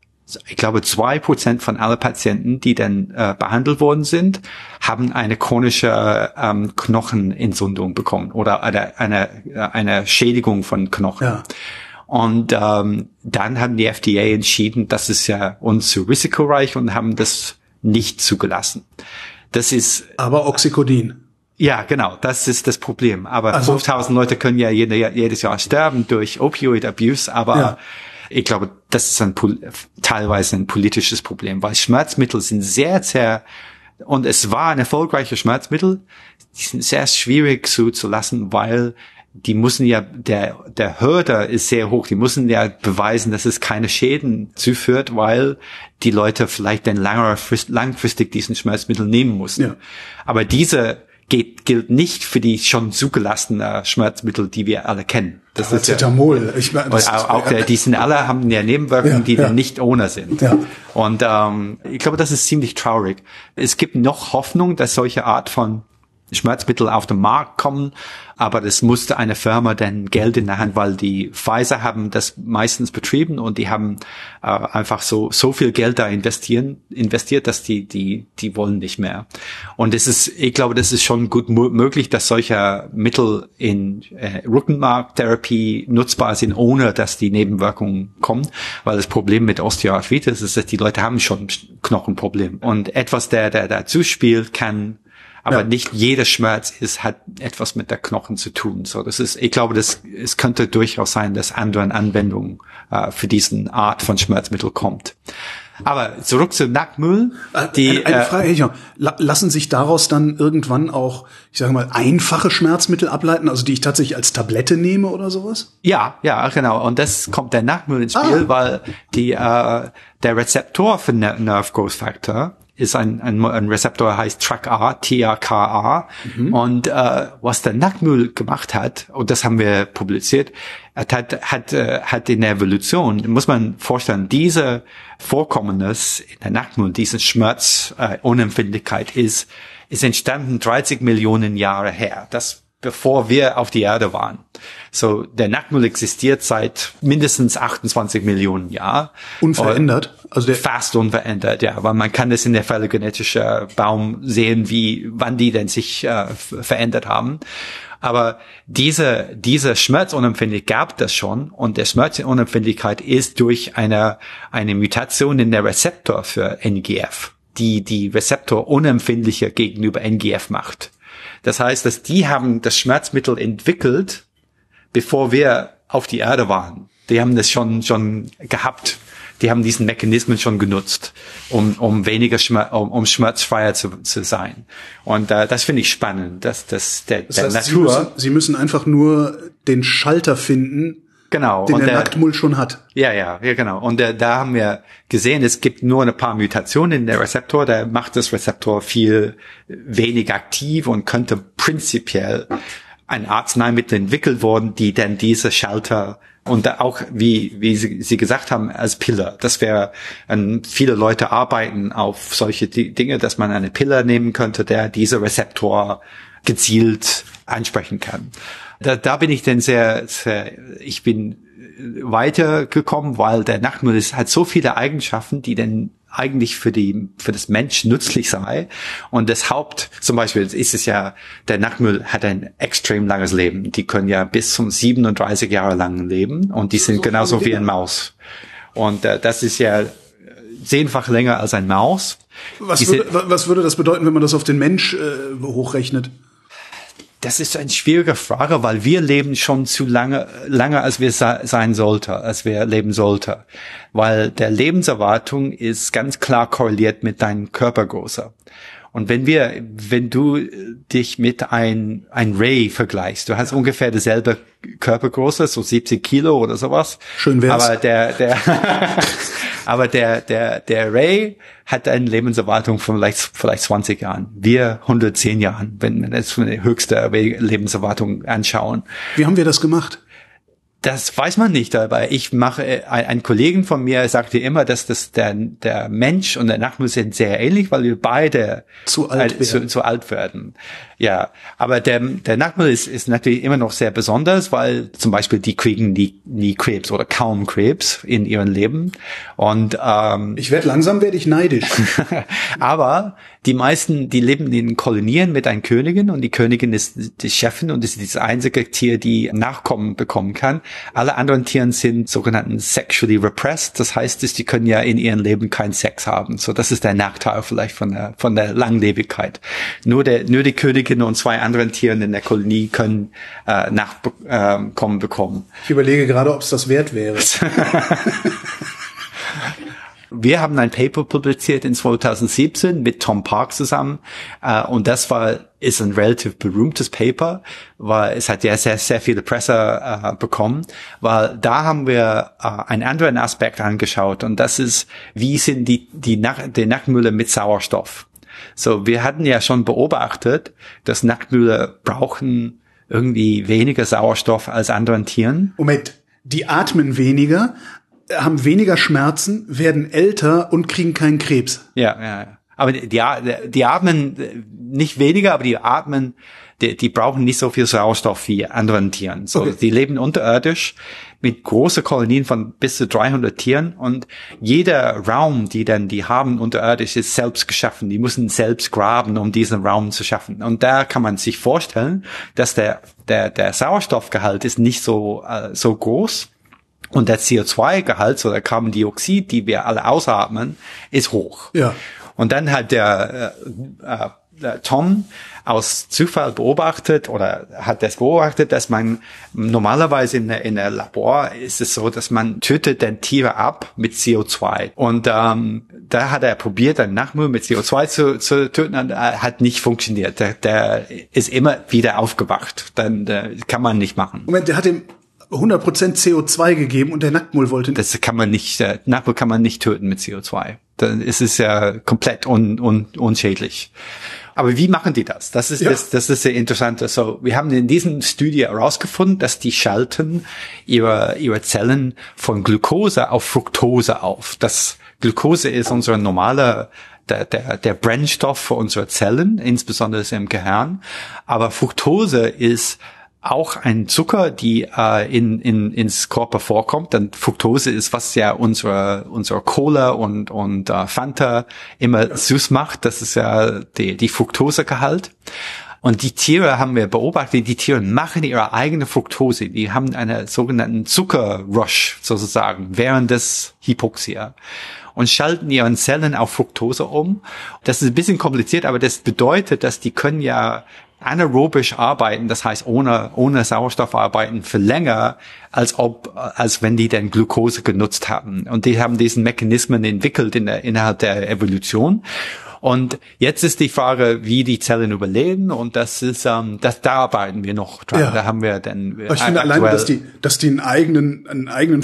ich glaube, zwei Prozent von allen Patienten, die dann äh, behandelt worden sind, haben eine chronische ähm, Knochenentzündung bekommen oder eine, eine, eine Schädigung von Knochen. Ja. Und ähm, dann haben die FDA entschieden, das ist ja uns zu risikoreich und haben das nicht zugelassen. Das ist Aber Oxycodin. ja, genau, das ist das Problem. Aber Also- 5000 Leute können ja jede, jedes Jahr sterben durch Opioid-Abuse, aber Ja. Ich glaube, das ist ein, teilweise ein politisches Problem, weil Schmerzmittel sind sehr, sehr, und es war ein erfolgreiches Schmerzmittel, die sind sehr schwierig zu, zu lassen, weil die müssen ja, der, der Hürde ist sehr hoch, die müssen ja beweisen, dass es keine Schäden zuführt, weil die Leute vielleicht dann langfristig diesen Schmerzmittel nehmen müssen. Ja. Aber diese geht, gilt nicht für die schon zugelassene Schmerzmittel, die wir alle kennen. Das ist Cetamol. Ich meine, das auch, auch der, die sind alle haben ja Nebenwirkungen, ja, die ja. nicht ohne sind. Ja. Und ähm, ich glaube, das ist ziemlich traurig. Es gibt noch Hoffnung, dass solche Art von Schmerzmittel auf den Markt kommen, aber das musste eine Firma dann Geld in der Hand, weil die Pfizer haben das meistens betrieben und die haben äh, einfach so so viel Geld da investieren investiert, dass die die die wollen nicht mehr. Und es ist, ich glaube, das ist schon gut möglich, dass solche Mittel in äh, Rückenmarktherapie nutzbar sind, ohne dass die Nebenwirkungen kommen, weil das Problem mit Osteoarthritis ist, dass die Leute haben schon Knochenproblem und etwas, der der dazu spielt, kann aber ja. nicht jeder Schmerz ist, hat etwas mit der Knochen zu tun. So, das ist, ich glaube, das, es könnte durchaus sein, dass andere Anwendungen äh, für diesen Art von Schmerzmittel kommt. Aber zurück zum Nackmüll. Äh, die, eine, eine äh, Frage, äh, lassen sich daraus dann irgendwann auch, ich sage mal, einfache Schmerzmittel ableiten, also die ich tatsächlich als Tablette nehme oder sowas? Ja, ja, genau. Und das kommt der Nackmüll ins Spiel, ah. weil die äh, der Rezeptor für Nerve Growth Factor ist ein, ein, ein Rezeptor, heißt TRAC-A, T-A-K-A. Mhm. Und äh, was der Nackmüll gemacht hat, und das haben wir publiziert, hat, hat, äh, hat in der Evolution, muss man vorstellen, diese Vorkommnis in der Nackmüll, diese Schmerzunempfindlichkeit äh, ist, ist entstanden 30 Millionen Jahre her. Das bevor wir auf die Erde waren. So, der Nackmüll existiert seit mindestens 28 Millionen Jahren. Unverändert? Also der fast unverändert, ja, weil man kann das in der phylogenetischen Baum sehen, wie, wann die denn sich äh, verändert haben. Aber diese, diese Schmerzunempfindlichkeit gab das schon und der Schmerzunempfindlichkeit ist durch eine, eine Mutation in der Rezeptor für NGF, die die Rezeptor unempfindlicher gegenüber NGF macht. Das heißt, dass die haben das Schmerzmittel entwickelt, bevor wir auf die Erde waren. Die haben das schon, schon gehabt. Die haben diesen Mechanismen schon genutzt, um, um weniger Schmerz, um, um schmerzfreier zu, zu sein. Und äh, das finde ich spannend, dass, dass der, das heißt, der Natur. Sie müssen, Sie müssen einfach nur den Schalter finden, Genau. Den und der, der Nacktmull schon hat. Ja, ja, ja, genau. Und der, da haben wir gesehen, es gibt nur ein paar Mutationen in der Rezeptor, der macht das Rezeptor viel weniger aktiv und könnte prinzipiell ein Arzneimittel entwickelt worden, die dann diese Schalter und auch, wie, wie Sie, Sie gesagt haben, als Pille. Das wäre, viele Leute arbeiten auf solche Dinge, dass man eine Pille nehmen könnte, der diese Rezeptor gezielt ansprechen kann. Da, da bin ich dann sehr, sehr, ich bin weitergekommen, weil der Nachtmüll ist, hat so viele Eigenschaften, die dann eigentlich für die für das Mensch nützlich sei. Und das Haupt zum Beispiel ist es ja der Nachtmüll hat ein extrem langes Leben. Die können ja bis zum 37 Jahre lang leben und die sind so genauso wie ein Maus. Und äh, das ist ja zehnfach länger als ein Maus. Was würde, was würde das bedeuten wenn man das auf den Mensch äh, hochrechnet das ist eine schwierige Frage, weil wir leben schon zu lange, lange als wir sein sollte, als wir leben sollte. Weil der Lebenserwartung ist ganz klar korreliert mit deinem Körpergröße. Und wenn wir, wenn du dich mit ein, ein Ray vergleichst, du hast ungefähr dieselbe Körpergröße, so 70 Kilo oder sowas. Schön wär's. Aber der, der, aber der, der, der Ray hat eine Lebenserwartung von vielleicht, vielleicht 20 Jahren. Wir 110 Jahren, wenn wir das von der höchste Lebenserwartung anschauen. Wie haben wir das gemacht? Das weiß man nicht, aber ich mache, äh, ein, ein Kollegen von mir sagte immer, dass das der, der Mensch und der Nachbar sind sehr ähnlich, weil wir beide zu alt, äh, zu, zu, alt werden. Ja, aber der, der Nachbar ist, ist natürlich immer noch sehr besonders, weil zum Beispiel die kriegen nie, nie Krebs oder kaum Krebs in ihrem Leben. Und ähm, ich werde langsam werde ich neidisch. aber die meisten, die leben in Kolonien mit einer Königin und die Königin ist die Chefin und ist das einzige Tier, die Nachkommen bekommen kann. Alle anderen Tieren sind sogenannten sexually repressed. Das heißt, dass die können ja in ihrem Leben keinen Sex haben. So, das ist der Nachteil vielleicht von der, von der Langlebigkeit. Nur der, nur die Königin und zwei anderen Tieren in der Kolonie können äh, Nachkommen äh, bekommen. Ich überlege gerade, ob es das wert wäre. Wir haben ein Paper publiziert in 2017 mit Tom Park zusammen äh, und das war ist ein relativ berühmtes Paper, weil es hat ja sehr sehr viele Presse äh, bekommen, weil da haben wir äh, einen anderen Aspekt angeschaut und das ist wie sind die die Nach die Nackenmülle mit Sauerstoff. So, wir hatten ja schon beobachtet, dass Nacktmühle brauchen irgendwie weniger Sauerstoff als anderen Tieren. Moment, die atmen weniger, haben weniger Schmerzen, werden älter und kriegen keinen Krebs. Ja, ja. ja. Aber die, die, die atmen nicht weniger, aber die atmen, die, die brauchen nicht so viel Sauerstoff wie anderen Tieren. So, Okay. die leben unterirdisch mit großen Kolonien von bis zu 300 Tieren und jeder Raum, die dann die haben unterirdisch, ist selbst geschaffen. Die müssen selbst graben, um diesen Raum zu schaffen. Und da kann man sich vorstellen, dass der der der Sauerstoffgehalt ist nicht so äh, so groß. Und der CO2-Gehalt, so der Carbondioxid, die wir alle ausatmen, ist hoch. Ja. Und dann hat der, äh, äh, der Tom aus Zufall beobachtet oder hat das beobachtet, dass man normalerweise in der, in der Labor ist es so, dass man tötet dann Tiere ab mit CO2. Und ähm, da hat er probiert, einen Nachmüll mit CO2 zu, zu töten und äh, hat nicht funktioniert. Der, der ist immer wieder aufgewacht. Dann äh, kann man nicht machen. Moment, der hat ihm 100% CO2 gegeben und der Nacktmull wollte nicht. Das kann man nicht, äh, Nachmüll kann man nicht töten mit CO2. Dann ist es ja komplett un, un, unschädlich. Aber wie machen die das? Das ist Ja. das, das ist sehr interessant. So, wir haben in diesem Studie herausgefunden, dass die schalten ihre ihre Zellen von Glucose auf Fructose auf. Das Glucose ist unser normaler der, der, der Brennstoff für unsere Zellen, insbesondere im Gehirn. Aber Fructose ist auch ein Zucker, die äh, in, in, ins Körper vorkommt. Dann Fructose ist, was ja unsere, unsere Cola und, und äh, Fanta immer süß macht. Das ist ja die, die Fructosegehalt. Und die Tiere haben wir beobachtet, die Tiere machen ihre eigene Fructose. Die haben einen sogenannten Zuckerrush sozusagen während des Hypoxia und schalten ihren Zellen auf Fructose um. Das ist ein bisschen kompliziert, aber das bedeutet, dass die können ja anaerobisch arbeiten, das heißt ohne, ohne Sauerstoff arbeiten für länger, als ob, als wenn die dann Glucose genutzt haben. Und die haben diesen Mechanismen entwickelt in der, innerhalb der Evolution. Und jetzt ist die Frage, wie die Zellen überleben. Und das ist, ähm, das, da arbeiten wir noch dran. Ja. Da haben wir dann. Ich finde alleine, dass die, dass die einen eigenen, einen eigenen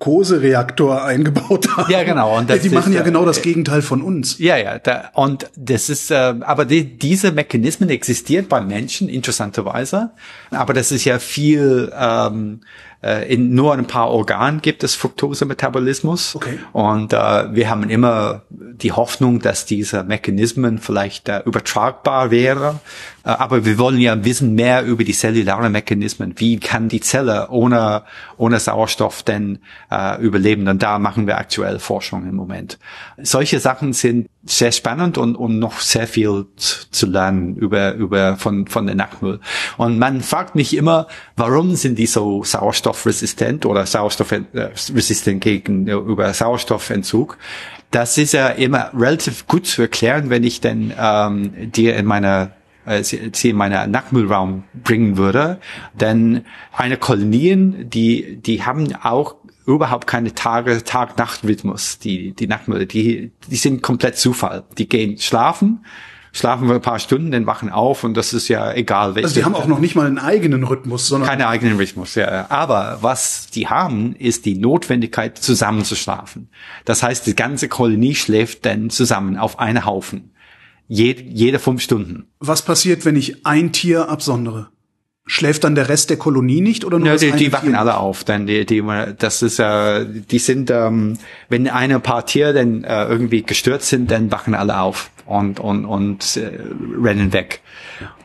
Fructose-Reaktor eingebaut haben. Ja, genau. Und das die machen ist, ja äh, genau das Gegenteil von uns. Ja, ja, da, und das ist, äh, aber die, diese Mechanismen existiert bei Menschen interessanterweise, aber das ist ja viel ähm, äh, in nur ein paar Organen gibt es Fructose-Metabolismus. Okay. Und äh, wir haben immer die Hoffnung, dass diese Mechanismen vielleicht äh, übertragbar wäre. Äh, aber wir wollen ja wissen mehr über die zellularen Mechanismen. Wie kann die Zelle ohne, ohne Sauerstoff denn äh, überleben? Und da machen wir aktuell Forschung im Moment. Solche Sachen sind sehr spannend und, und noch sehr viel zu, lernen über, über von, von der Nacktmüll. Und man fragt mich immer, warum sind die so sauerstoffresistent oder sauerstoffresistent gegenüber Sauerstoffentzug? Das ist ja immer relativ gut zu erklären, wenn ich denn ähm, dir in meiner äh, sie in meinen Nacktmüllraum bringen würde. Denn eine Kolonien, die, die haben auch überhaupt keine Tage, Tag-Nacht-Rhythmus, die, die Nacktmüll, die, die sind komplett Zufall. Die gehen schlafen, schlafen wir ein paar Stunden, dann wachen auf und das ist ja egal. welche- Also die haben auch noch nicht mal einen eigenen Rhythmus, sondern keine eigenen Rhythmus, ja. Aber was die haben, ist die Notwendigkeit, zusammen zu schlafen. Das heißt, die ganze Kolonie schläft dann zusammen auf einen Haufen. Jede, jede fünf Stunden. was passiert, wenn ich ein Tier absondere? Schläft dann der Rest der Kolonie nicht oder nur Ja, die, die wachen alle auf, dann die, die, das ist, äh, die sind, ähm, wenn eine paar Tiere dann äh, irgendwie gestört sind, dann wachen alle auf und und und äh, rennen weg.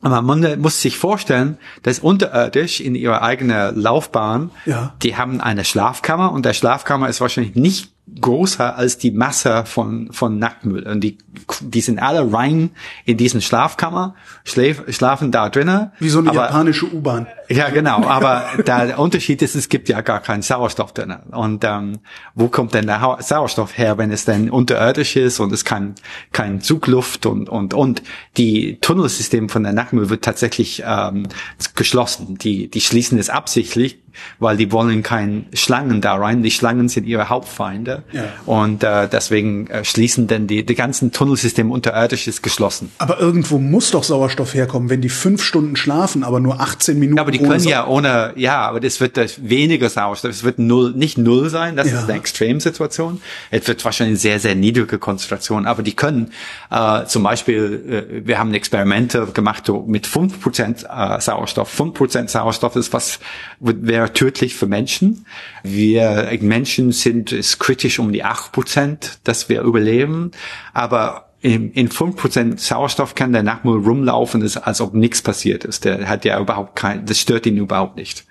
Aber man muss sich vorstellen, dass unterirdisch in ihrer eigenen Laufbahn, Ja. die haben eine Schlafkammer und der Schlafkammer ist wahrscheinlich nicht größer als die Masse von von Nacktmüll und die die sind alle rein in diesen Schlafkammer, schläf, schlafen da drinnen. Wie so eine aber- japanische U-Bahn. ja, genau. Aber der Unterschied ist, es gibt ja gar keinen Sauerstoff drin. Und ähm, wo kommt denn der Sauerstoff her, wenn es denn unterirdisch ist und es kann kein Zugluft und und und die Tunnelsystem von der Nackenmüll wird tatsächlich ähm, geschlossen. Die die schließen es absichtlich, weil die wollen kein Schlangen da rein. Die Schlangen sind ihre Hauptfeinde. Ja. Und äh, deswegen äh, schließen dann die, die ganzen Tunnelsystem unterirdisch ist geschlossen. Aber irgendwo muss doch Sauerstoff herkommen, wenn die fünf Stunden schlafen, aber nur 18 Minuten. Ja, aber die können Sau- ja ohne, ja, aber das wird das weniger Sauerstoff. Es wird null, nicht null sein. Das Ja. ist eine Extremsituation. Es wird wahrscheinlich sehr, sehr niedrige Konzentration. Aber die können, äh, zum Beispiel, äh, wir haben Experimente gemacht so mit 5% äh, Sauerstoff. 5% Sauerstoff ist was, wäre tödlich für Menschen. Wir Menschen sind, ist kritisch um die 8%, dass wir überleben. Aber in, in 5% Sauerstoff kann der Nachtmull rumlaufen, als ob nichts passiert ist. Der hat ja überhaupt kein, das stört ihn überhaupt nicht.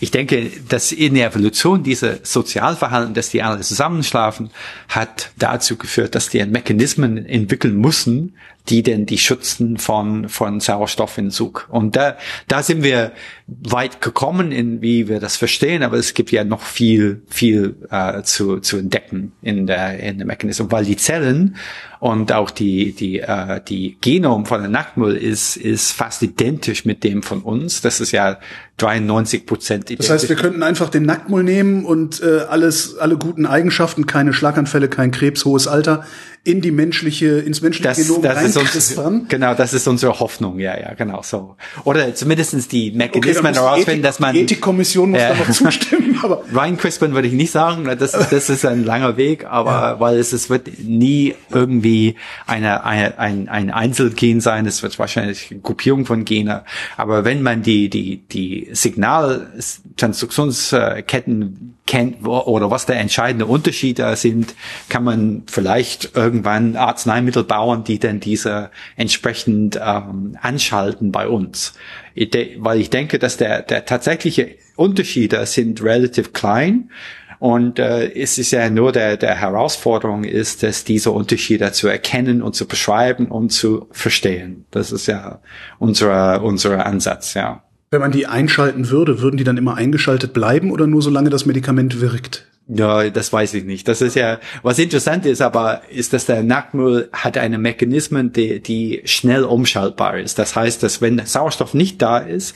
Ich denke, dass in der Evolution diese Sozialverhalten, dass die alle zusammenschlafen, hat dazu geführt, dass die Mechanismen entwickeln müssen, die denn die schützen von, von Sauerstoffentzug. Und da, da sind wir weit gekommen, in wie wir das verstehen, aber es gibt ja noch viel, viel äh, zu, zu entdecken in der, in der Mechanismus, weil die Zellen und auch die, die, äh, die Genom von der Nachtmull ist, ist fast identisch mit dem von uns. Das ist ja 93 Prozent Das heißt, wir könnten einfach den Nacktmull nehmen und äh, alles, alle guten Eigenschaften, keine Schlaganfälle, kein Krebs, hohes Alter, in die menschliche, ins menschliche das, Genom das ist uns, genau, das ist unsere Hoffnung, ja, ja, genau so. Oder zumindestens die Okay, Mechanismen die herausfinden, dass man die Ethikkommission muss Ja. da noch zustimmen, aber Reincrispern würde ich nicht sagen, das, das ist ein langer Weg, aber weil es, es wird nie irgendwie eine, eine, ein, ein Einzelgen sein, es wird wahrscheinlich eine Gruppierung von Gene, aber wenn man die, die, die Signaltransduktionsketten kennt oder was der entscheidende Unterschied da sind, kann man vielleicht irgendwann Arzneimittel bauen, die dann diese entsprechend ähm, anschalten bei uns. Ich Weil ich denke, dass der, der tatsächliche Unterschiede sind relativ klein. Und äh, es ist ja nur der, der Herausforderung ist, dass diese Unterschiede zu erkennen und zu beschreiben und zu verstehen. Das ist ja unser, unser Ansatz, ja. Wenn man die einschalten würde, würden die dann immer eingeschaltet bleiben oder nur solange das Medikament wirkt? Ja, das weiß ich nicht. Das ist ja, was interessant ist, aber ist, dass der Nackmüll hat eine Mechanismen, die, die schnell umschaltbar ist. Das heißt, dass wenn Sauerstoff nicht da ist,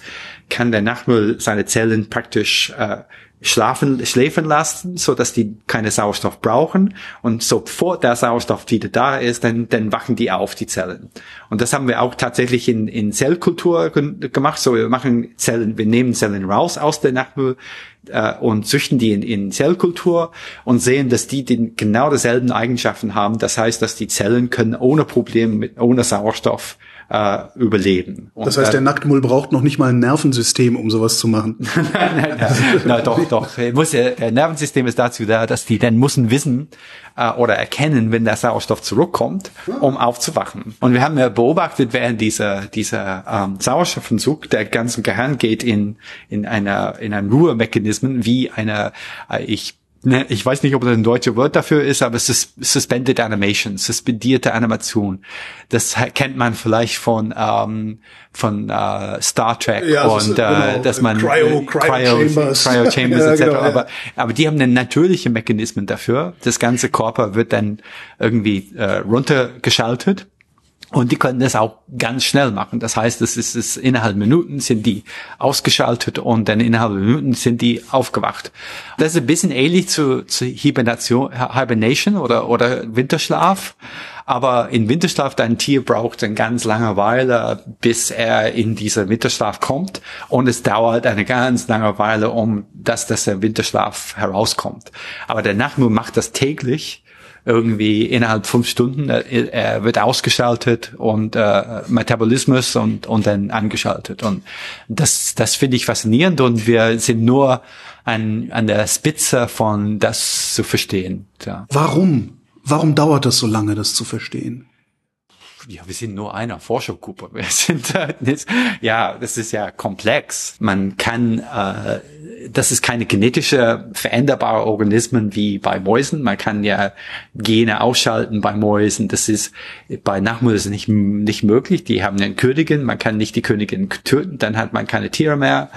kann der Nachtmüll seine Zellen praktisch äh, schlafen, schläfen lassen, so dass die keine Sauerstoff brauchen. Und sofort der Sauerstoff wieder da ist, dann, dann wachen die auf, die Zellen. Und das haben wir auch tatsächlich in, in Zellkultur gemacht. So, wir machen Zellen, wir nehmen Zellen raus aus der Nachtmüll, äh, und züchten die in, in Zellkultur und sehen, dass die den, genau dieselben Eigenschaften haben. Das heißt, dass die Zellen können ohne Probleme, mit, ohne Sauerstoff äh, überleben. Und, Das heißt, äh, der Nacktmull braucht noch nicht mal ein Nervensystem, um sowas zu machen. Na doch, doch. Er Muss, ja- der Nervensystem ist dazu da, dass die dann müssen wissen äh, oder erkennen, wenn der Sauerstoff zurückkommt, um aufzuwachen. Und wir haben ja beobachtet, während dieser dieser ähm, Sauerstoffentzug der ganzen Gehirn geht in in einer in einem Ruhemechanismen wie eine äh, ich Ne, ich weiß nicht, ob das ein deutsches Wort dafür ist, aber es ist Suspended Animation, suspendierte Animation. Das kennt man vielleicht von ähm, von äh, Star Trek Ja, das ist, und äh, genau, dass man Cryo- Cryo Chambers. Cryo Chambers Ja, etc. genau, ja. aber aber die haben dann natürliche Mechanismen dafür. Das ganze Körper wird dann irgendwie äh, runtergeschaltet. Und die können das auch ganz schnell machen. Das heißt, es ist, es innerhalb Minuten sind die ausgeschaltet und dann innerhalb Minuten sind die aufgewacht. Das ist ein bisschen ähnlich zu, zu Hibernation, Hibernation oder, oder Winterschlaf. Aber in Winterschlaf, dein Tier braucht eine ganz lange Weile, bis er in dieser Winterschlaf kommt. Und es dauert eine ganz lange Weile, um dass, dass der Winterschlaf herauskommt. Aber der Nachtmull macht das täglich irgendwie innerhalb fünf Stunden, er wird ausgeschaltet und äh, Metabolismus und, und dann angeschaltet. Und das, das finde ich faszinierend und wir sind nur an, an der Spitze von das zu verstehen. Ja. Warum? Warum dauert das so lange, das zu verstehen? Ja, wir sind nur eine Forschergruppe. Wir sind äh, nicht, ja, das ist ja komplex. Man kann, äh, das ist keine genetische veränderbare Organismen wie bei Mäusen. Man kann ja Gene ausschalten bei Mäusen. Das ist bei ist nicht nicht möglich. Die haben eine Königin. Man kann nicht die Königin töten. Dann hat man keine Tiere mehr.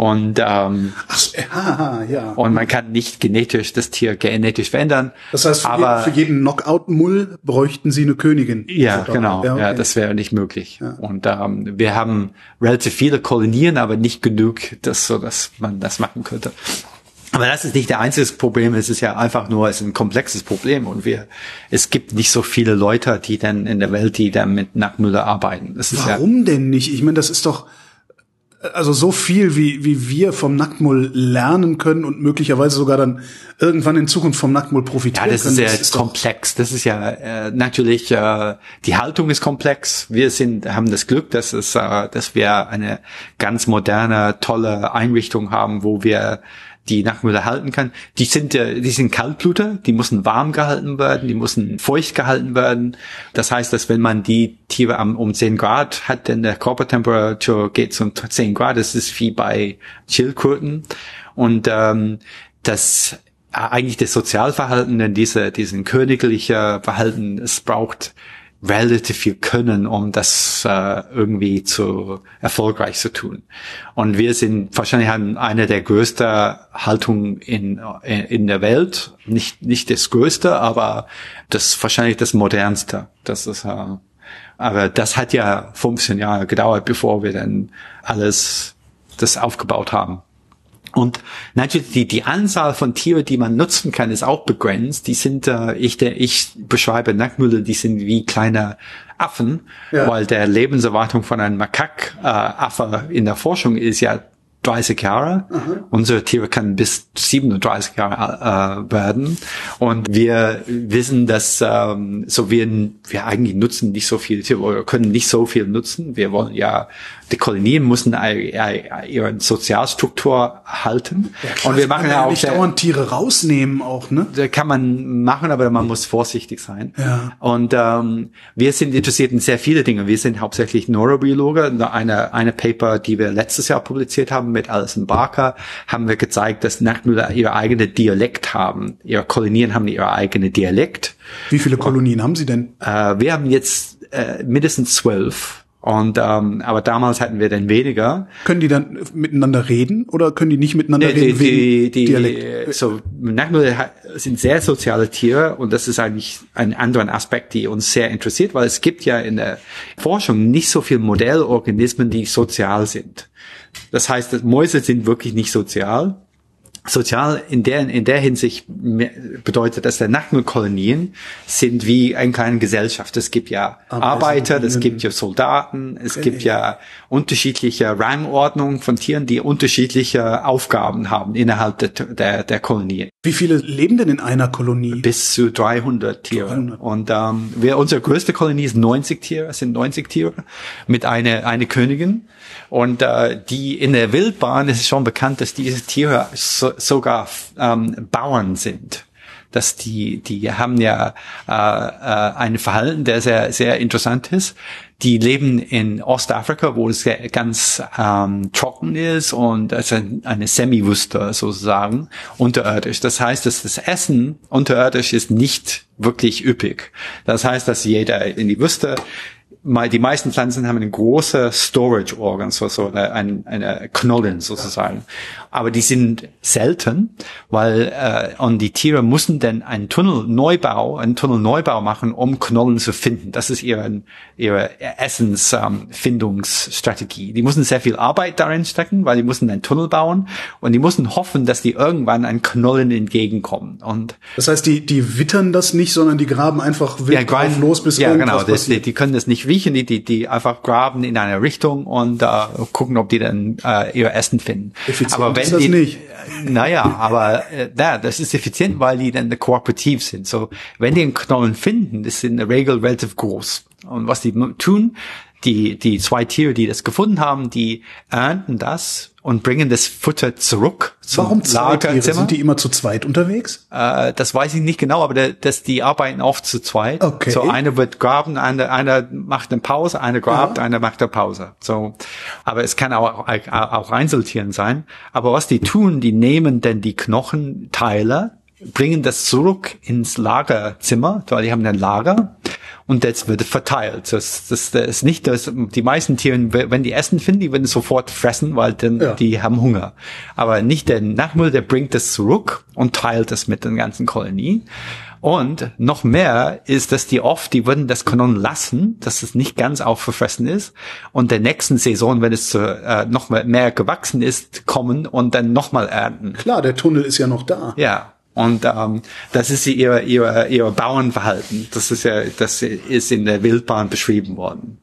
Und, ähm, Ach, aha, ja. und man kann nicht genetisch das Tier genetisch verändern. Das heißt, für, aber, je, für jeden Knockout-Mull bräuchten Sie eine Königin. ja, sozusagen. genau. Ja, okay. das wäre nicht möglich. Und ähm, wir haben relativ viele Kolonien, aber nicht genug, dass so, dass man das machen könnte. Aber das ist nicht der einzige Problem. Es ist ja einfach nur, es ist ein komplexes Problem und wir, es gibt nicht so viele Leute, die dann in der Welt, die dann mit Nacktmüller arbeiten. Das ist ja, Warum denn nicht? Ich meine, das ist doch also so viel, wie, wie wir vom Nacktmull lernen können und möglicherweise sogar dann irgendwann in Zukunft vom Nacktmull profitieren Ja, das können. ist sehr doch- komplex. Das ist ja äh, natürlich äh, die Haltung ist komplex. Wir sind haben das Glück, dass es, äh, dass wir eine ganz moderne, tolle Einrichtung haben, wo wir die Nacktmüller halten kann. Die sind äh, die sind Kaltbluter, die müssen warm gehalten werden, die müssen feucht gehalten werden. Das heißt, dass wenn man die Tiere am, um 10 Grad hat, dann der Körpertemperatur geht zum 10 Grad. Das ist wie bei Schildkröten und ähm, das äh, eigentlich das Sozialverhalten, denn diese, diesen königliche Verhalten, es braucht relativ viel Können, um das äh, irgendwie zu erfolgreich zu tun. Und wir sind wahrscheinlich haben eine der größten Haltungen in, in der Welt. Nicht, nicht das größte, aber das wahrscheinlich das modernste. Das ist, äh, aber das hat ja 15 Jahre gedauert, bevor wir dann alles das aufgebaut haben. Und natürlich die, die Anzahl von Tieren, die man nutzen kann, ist auch begrenzt. Die sind, äh, ich, der, ich beschreibe Nacktmüller, die sind wie kleine Affen, Ja. weil der Lebenserwartung von einem Makak-Affe in der Forschung ist ja 30 Jahre. Unsere Tiere können bis 37 Jahre äh, werden. Und wir wissen, dass ähm, so wir, wir eigentlich nutzen nicht so viele Tiere oder können nicht so viel nutzen. Wir wollen ja, die Kolonien müssen ihre Sozialstruktur halten. Klar, und wir machen ja auch nicht dauernd Tiere rausnehmen auch, ne? da kann man machen, aber man muss vorsichtig sein. Ja. Und ähm, wir sind interessiert in sehr viele Dinge. Wir sind hauptsächlich Neurobiologe. Eine, eine Paper, die wir letztes Jahr publiziert haben mit Alison Barker, haben wir gezeigt, dass Nacktmüller ihre eigene Dialekt haben. Ihre Kolonien haben ihre eigene Dialekt. Wie viele Kolonien haben Sie denn? Äh, wir haben jetzt äh, mindestens zwölf. Und ähm, aber damals hatten wir dann weniger. Können die dann miteinander reden oder können die nicht miteinander Nee, die, reden die, die, Dialekt? so Nacktmüller ha- sind sehr soziale Tiere und das ist eigentlich ein anderer Aspekt, die uns sehr interessiert, weil es gibt ja in der Forschung nicht so viele Modellorganismen, die sozial sind. Das heißt, Mäuse sind wirklich nicht sozial. Sozial in der, in der Hinsicht bedeutet, dass der Nacktmüllkolonien sind wie eine kleine Gesellschaft. Es gibt ja Arbeiter, es gibt ja Soldaten, es Okay. gibt ja unterschiedliche Rangordnungen von Tieren, die unterschiedliche Aufgaben haben innerhalb der, der, der Kolonien. Wie viele leben denn in einer Kolonie? Bis zu 300 Tiere. 300. Und ähm, wir, unsere größte Kolonie ist 90 Tiere, es sind 90 Tiere mit einer eine Königin. Und äh, die in der Wildbahn ist es schon bekannt, dass diese Tiere so, sogar ähm, Bauern sind. Dass die, die haben ja äh, äh, ein Verhalten, der sehr, sehr interessant ist. Die leben in Ostafrika, wo es ganz ähm, trocken ist und es ist ein- eine Semi-Wüste sozusagen unterirdisch. Das heißt, dass das Essen unterirdisch ist nicht wirklich üppig. Das heißt, dass jeder in die Wüste mal die meisten Pflanzen haben eine große Storage Organ, so, so eine, eine, eine Knollen sozusagen. Aber die sind selten, weil äh, und die Tiere müssen dann einen Tunnelneubau, einen Tunnelneubau machen, um Knollen zu finden. Das ist ihre ihre Essensfindungsstrategie. die müssen sehr viel Arbeit darin stecken, weil die müssen einen Tunnel bauen und die müssen hoffen, dass die irgendwann einen Knollen entgegenkommen. Und Das heißt, die, die wittern das nicht, sondern die graben einfach wild drauf los, bis ja, irgendwas genau. Das, die, passiert. die können das nicht riechen, die, die, die einfach graben in eine Richtung und äh, gucken, ob die dann äh, ihr Essen finden. Effizient aber wenn ist das die, nicht. Naja, aber äh, ja, das ist effizient, weil die dann kooperativ sind. So, wenn die einen Knollen finden, das sind in der Regel relativ groß. Und was die tun, die, die zwei Tiere, die das gefunden haben, die ernten das und bringen das Futter zurück zum Warum zwei Tiere? Sind die immer zu zweit unterwegs? Äh, das weiß ich nicht genau, aber der, das, die arbeiten oft zu zweit. Okay. So einer wird graben, einer, einer macht eine Pause, einer grabt, einer macht eine Pause. So, aber es kann auch, auch Einzeltieren sein. Aber was die tun, die nehmen dann die Knochenteile, bringen das zurück ins Lagerzimmer, weil die haben ein Lager. Und das wird verteilt. Das, das, das ist nicht, dass die meisten Tiere, wenn die Essen finden, die würden sofort fressen, weil dann Ja. die haben Hunger. Aber nicht der Nachmüll, der bringt das zurück und teilt das mit den ganzen Kolonien. Und noch mehr ist, dass die oft, die würden das können lassen, dass es nicht ganz aufgefressen ist. Und der nächsten Saison, wenn es zu, äh, noch mehr gewachsen ist, kommen und dann nochmal ernten. Klar, der Tunnel ist ja noch da. Ja. Und ähm, das ist ihr, ihr, ihr Bauernverhalten. Das ist ja, das ist in der Wildbahn beschrieben worden.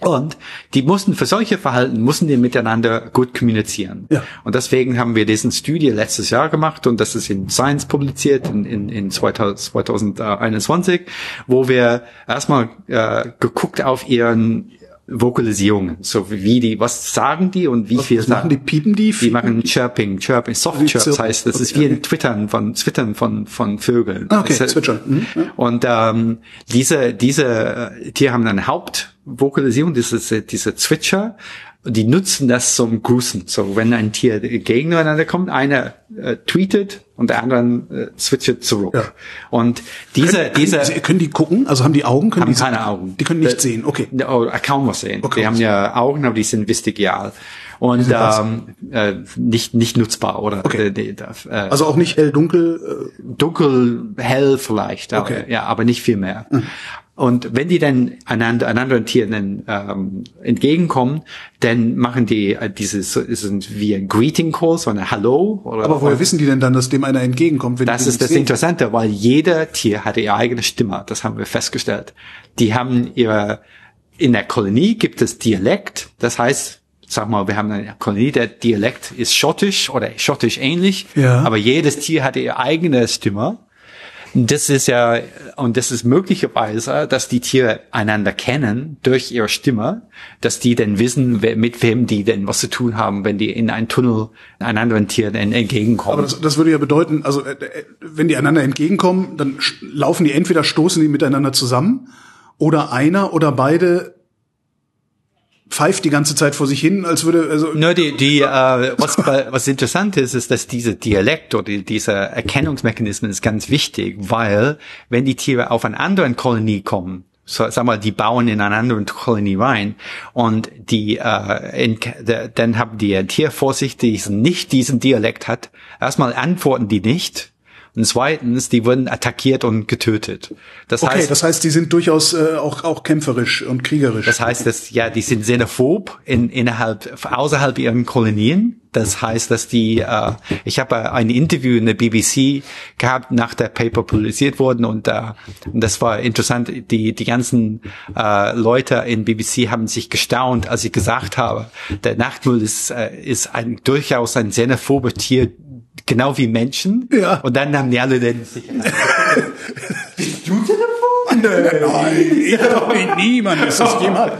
Und die mussten für solche Verhalten mussten die miteinander gut kommunizieren. Ja. Und deswegen haben wir diesen Studie letztes Jahr gemacht und das ist in Science publiziert in, in, in 2000, 2021, wo wir erstmal äh, geguckt auf ihren Vokalisierungen, so wie die, was sagen die und wie viel Was machen die? Piepen die? die machen Chirping, Chirping, Soft Chirps heißt, das ist wie ein Twittern von Twittern von von Vögeln. Ah, okay, ist- Zwitschern. Mhm. Und ähm, diese diese äh, Tiere haben eine Hauptvokalisierung, diese diese Zwitscher. Die nutzen das zum Grüßen. So, wenn ein Tier gegeneinander kommt, einer äh, tweetet und der andere äh, zwitschert zurück. Ja. Und diese diese Sie- können die gucken? Also haben die Augen? Können haben die keine Augen. Die können nicht Das- sehen. Okay. Oh, kaum was sehen. Okay. Die haben ja Augen, aber die sind vestigial. Und ähm, äh, nicht nicht nutzbar oder Okay. äh, äh, Also auch nicht hell, dunkel. Äh, dunkel, hell vielleicht, aber, Okay. ja, aber nicht viel mehr. Und wenn die dann einander, einander Tieren dann, ähm, entgegenkommen, dann machen die äh, dieses ein- wie ein Greeting Call, so eine Hallo. Oder aber woher wissen die denn dann, dass dem einer entgegenkommt? Wenn das ist das sehen? Interessante, weil jeder Tier hatte ihre eigene Stimme. Das haben wir festgestellt. Die haben ihre, in der Kolonie gibt es Dialekt. Das heißt, sag mal, wir haben eine Kolonie, der Dialekt ist schottisch oder schottisch ähnlich. Ja. Aber jedes Tier hatte ihre eigene Stimme. Das ist ja, und das ist möglicherweise, dass die Tiere einander kennen durch ihre Stimme, dass die dann wissen, wer, mit wem die denn was zu tun haben, wenn die in einen Tunnel einem anderen Tier entgegenkommen. Aber das, das würde ja bedeuten, also äh, äh, wenn die einander entgegenkommen, dann laufen die entweder stoßen die miteinander zusammen oder einer oder beide pfeift die ganze Zeit vor sich hin, als würde also Nur die, die äh, was, was interessant ist, ist, dass diese Dialekt oder diese Erkennungsmechanismen ist ganz wichtig, weil wenn die Tiere auf eine andere Kolonie kommen, so, sag mal, die bauen in eine andere Kolonie rein und die, äh, in, de, dann haben die ein Tier vor sich, die nicht diesen Dialekt hat. Erstmal antworten die nicht. Und zweitens, die wurden attackiert und getötet. Das okay, heißt, das heißt, die sind durchaus äh, auch auch kämpferisch und kriegerisch. das heißt, dass ja, die sind xenophob in, innerhalb, außerhalb ihren Kolonien. Das heißt, dass die, äh, ich habe ein Interview in der BBC gehabt, nach der Paper publiziert wurden und, äh, und das war interessant. Die, die ganzen äh, Leute in BBC haben sich gestaunt, als ich gesagt habe, der Nachtmüll ist, äh, ist ein, durchaus ein xenophobes Tier, genau wie Menschen. Ja. Und dann haben die alle dann sich Nein, ich doch niemand ist das jemand.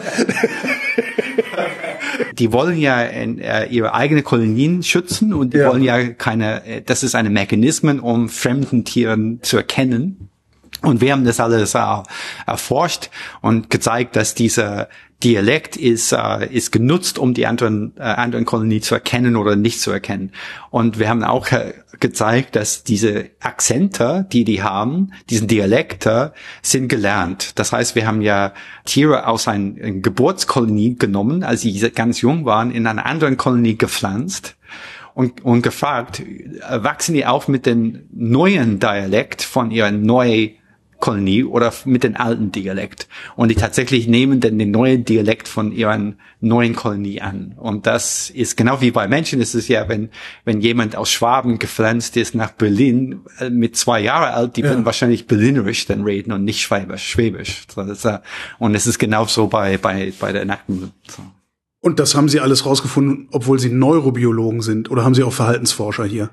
die wollen ja in, äh, ihre eigene Kolonien schützen und die Ja. wollen ja keine, äh, das ist eine Mechanismen, um fremden Tieren zu erkennen. Und wir haben das alles äh, erforscht und gezeigt, dass dieser Dialekt ist, äh, ist genutzt, um die anderen, äh, anderen Kolonie zu erkennen oder nicht zu erkennen. Und wir haben auch äh, gezeigt, dass diese Akzente, die die haben, diesen Dialekte, sind gelernt. Das heißt, wir haben ja Tiere aus einer Geburtskolonie genommen, als sie ganz jung waren, in einer anderen Kolonie gepflanzt und, und gefragt, äh, wachsen die auf mit dem neuen Dialekt von ihrer neuen Kolonie oder mit dem alten Dialekt. Und die tatsächlich nehmen dann den neuen Dialekt von ihren neuen Kolonie an. Und das ist genau wie bei Menschen ist es ja, wenn, wenn jemand aus Schwaben gepflanzt ist nach Berlin äh, mit zwei Jahre alt, die würden wahrscheinlich Berlinerisch dann reden und nicht Schwäbisch. Schwäbisch. Äh, und es ist genauso bei, bei, bei der Nacken. So. Und das haben Sie alles rausgefunden, obwohl Sie Neurobiologen sind oder haben Sie auch Verhaltensforscher hier?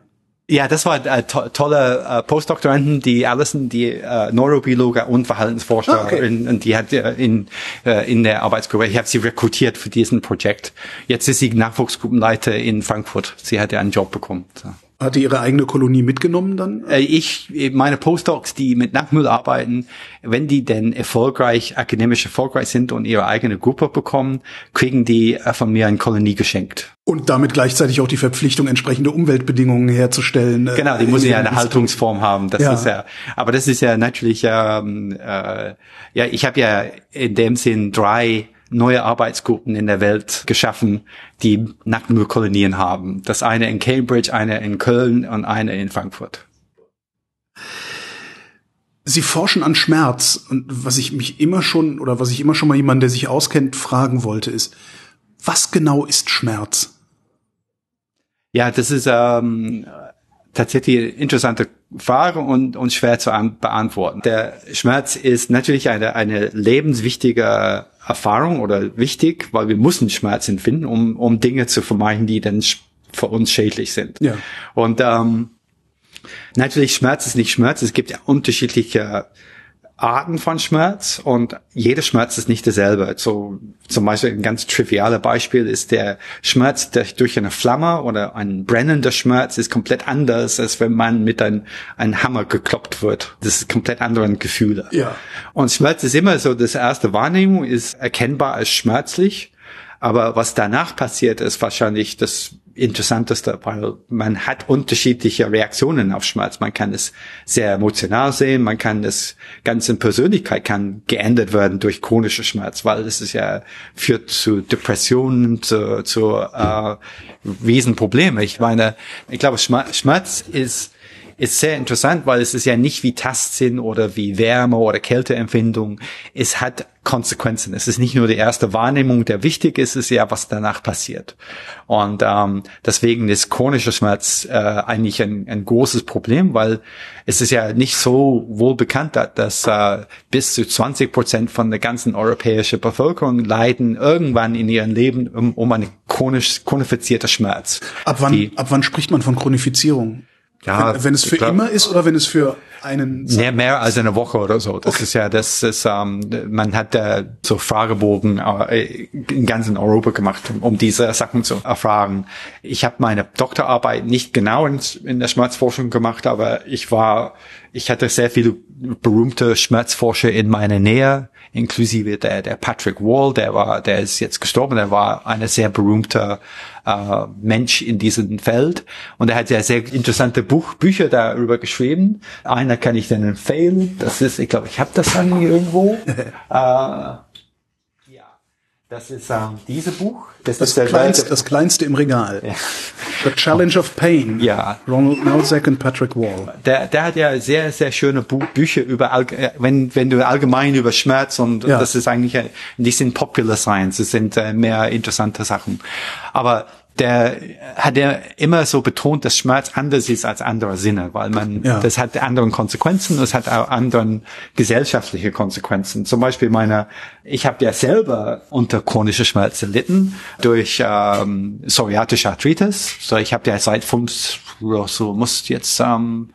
Ja, das war äh, to tolle äh, Postdoktoranden, die Allison, die äh, Neurobiologe und Verhaltensforscher, Ah, okay. in, und die hat äh, in äh, in der Arbeitsgruppe. Ich habe sie rekrutiert für diesen Projekt. Jetzt ist sie Nachwuchsgruppenleiter in Frankfurt. Sie hat ja einen Job bekommen. So. Hat die ihre eigene Kolonie mitgenommen dann? Äh, ich, meine Postdocs, die mit Nachtmüll arbeiten, wenn die denn erfolgreich, akademisch erfolgreich sind und ihre eigene Gruppe bekommen, kriegen die äh, von mir eine Kolonie geschenkt. Und damit gleichzeitig auch die Verpflichtung, entsprechende Umweltbedingungen herzustellen. Äh, genau, die muss ja eine Haltungsform haben. Das ja. ist ja, aber das ist ja natürlich, ähm, äh, ja, ich habe ja in dem Sinn drei neue Arbeitsgruppen in der Welt geschaffen, die Nacktmüllkolonien haben. Das eine in Cambridge, eine in Köln und eine in Frankfurt. Sie forschen an Schmerz und was ich mich immer schon oder was ich immer schon mal jemand, der sich auskennt, fragen wollte, ist, was genau ist Schmerz? Ja, das ist ähm, tatsächlich interessante Frage und, und schwer zu beantworten. Der Schmerz ist natürlich eine, eine lebenswichtige Erfahrung oder wichtig, weil wir müssen Schmerz empfinden, um, um Dinge zu vermeiden, die dann für uns schädlich sind. Ja. Und ähm, natürlich Schmerz ist nicht Schmerz. Es gibt ja unterschiedliche Arten von Schmerz und jeder Schmerz ist nicht derselbe. So zum Beispiel ein ganz triviales Beispiel ist der Schmerz durch eine Flamme oder ein brennender Schmerz ist komplett anders, als wenn man mit einem ein Hammer gekloppt wird. Das ist komplett andere Gefühle. Ja. Und Schmerz ist immer so, das erste Wahrnehmung ist erkennbar als schmerzlich, aber was danach passiert, ist wahrscheinlich das Interessanteste, weil man hat unterschiedliche Reaktionen auf Schmerz. Man kann es sehr emotional sehen, man kann es ganze Persönlichkeit kann geändert werden durch chronische Schmerz, weil es ist ja führt zu Depressionen, zu, zu äh, Riesenprobleme. Ich meine, ich glaube, Schmerz ist ist sehr interessant, weil es ist ja nicht wie Tastsinn oder wie Wärme oder Kälteempfindung. Es hat Konsequenzen. Es ist nicht nur die erste Wahrnehmung, der wichtig ist, es ist ja, was danach passiert. Und ähm, deswegen ist chronischer Schmerz äh, eigentlich ein, ein großes Problem, weil es ist ja nicht so wohl bekannt, dass äh, bis zu 20 Prozent von der ganzen europäischen Bevölkerung leiden irgendwann in ihrem Leben um, um eine chronisch chronifizierter Schmerz. Ab wann, Die, ab wann spricht man von Chronifizierung? Ja, wenn, wenn es für glaub, immer ist oder wenn es für einen mehr, mehr als eine Woche oder so. Das okay. ist ja, das ist, ähm, man hat äh, so Fragebogen äh, in ganzen Europa gemacht, um, um diese Sachen zu erfragen. Ich habe meine Doktorarbeit nicht genau in, in der Schmerzforschung gemacht, aber ich war, ich hatte sehr viele berühmte Schmerzforscher in meiner Nähe, inklusive der, der Patrick Wall, der war, der ist jetzt gestorben, der war eine sehr berühmte äh, Mensch in diesem Feld. Und er hat ja sehr interessante Buch, Bücher darüber geschrieben. Einer kann ich dann empfehlen. Das ist, ich glaube, ich habe das dann irgendwo. äh, das ist ähm, dieses Buch. Das, das, ist der kleinste, das kleinste im Regal. Ja. The Challenge of Pain. Ja. Ronald Melzack und Patrick Wall. Der, der hat ja sehr, sehr schöne Buch, Bücher über, äh, wenn, wenn du allgemein über Schmerz und, ja. das ist eigentlich, die sind Popular Science, das sind äh, mehr interessante Sachen. Aber der hat ja immer so betont, dass Schmerz anders ist als andere Sinne, weil man, ja. das hat anderen Konsequenzen, es hat auch anderen gesellschaftliche Konsequenzen. Zum Beispiel meine, ich habe ja selber unter chronischer Schmerz erlitten durch ähm, psoriatische Arthritis. So, ich habe ja seit fünf, so muss jetzt ähm,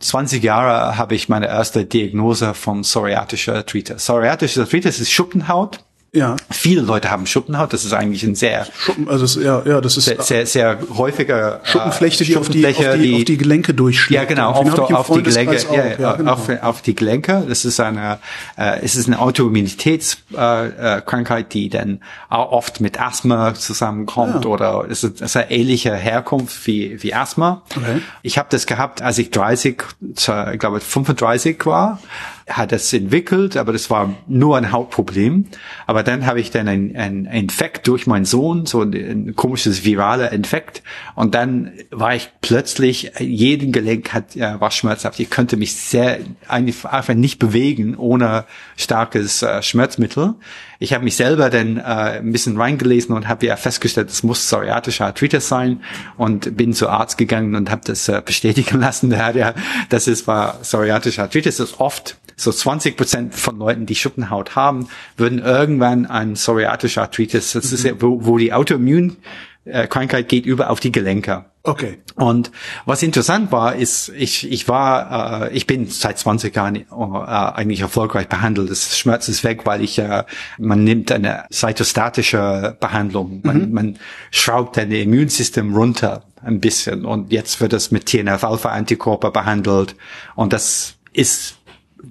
20 Jahre habe ich meine erste Diagnose von psoriatischer Arthritis. Psoriatische Arthritis ist Schuppenhaut ja. Viele Leute haben Schuppenhaut. Das ist eigentlich ein sehr Schuppen, also es, ja, ja, das ist sehr, sehr, sehr häufiger äh, Schuppenflechte, die, auf, die, auf, die, auf die Gelenke durchschlägt. Ja, genau, auf, auf, auf die Gelenke, auch, ja, ja, genau. auf, auf die Gelenke. Das ist eine, äh, es ist eine Autoimmunitätskrankheit, äh, die dann auch oft mit Asthma zusammenkommt ja. oder es ist, es ist eine ähnliche Herkunft wie wie Asthma. Okay. Ich habe das gehabt, als ich 30, ich glaube 35 war hat es entwickelt, aber das war nur ein Hauptproblem. Aber dann habe ich dann ein, ein Infekt durch meinen Sohn, so ein, ein komisches viraler Infekt. Und dann war ich plötzlich, jeden Gelenk hat, ja, war schmerzhaft. Ich könnte mich sehr, einfach nicht bewegen ohne starkes äh, Schmerzmittel. Ich habe mich selber dann äh, ein bisschen reingelesen und habe ja festgestellt, es muss psoriatische Arthritis sein und bin zu Arzt gegangen und habe das äh, bestätigen lassen. Der hat ja, das ist war psoriatische Arthritis. Das ist oft so 20 Prozent von Leuten, die Schuppenhaut haben, würden irgendwann ein psoriatische Arthritis, das mhm. ist ja, wo, wo die Autoimmun äh, Krankheit geht über auf die Gelenke. Okay. Und was interessant war, ist, ich, ich war, äh, ich bin seit 20 Jahren äh, eigentlich erfolgreich behandelt. Das Schmerz ist weg, weil ich, äh, man nimmt eine cytostatische Behandlung. Man, mhm. man schraubt dein Immunsystem runter ein bisschen. Und jetzt wird es mit TNF-Alpha-Antikörper behandelt. Und das ist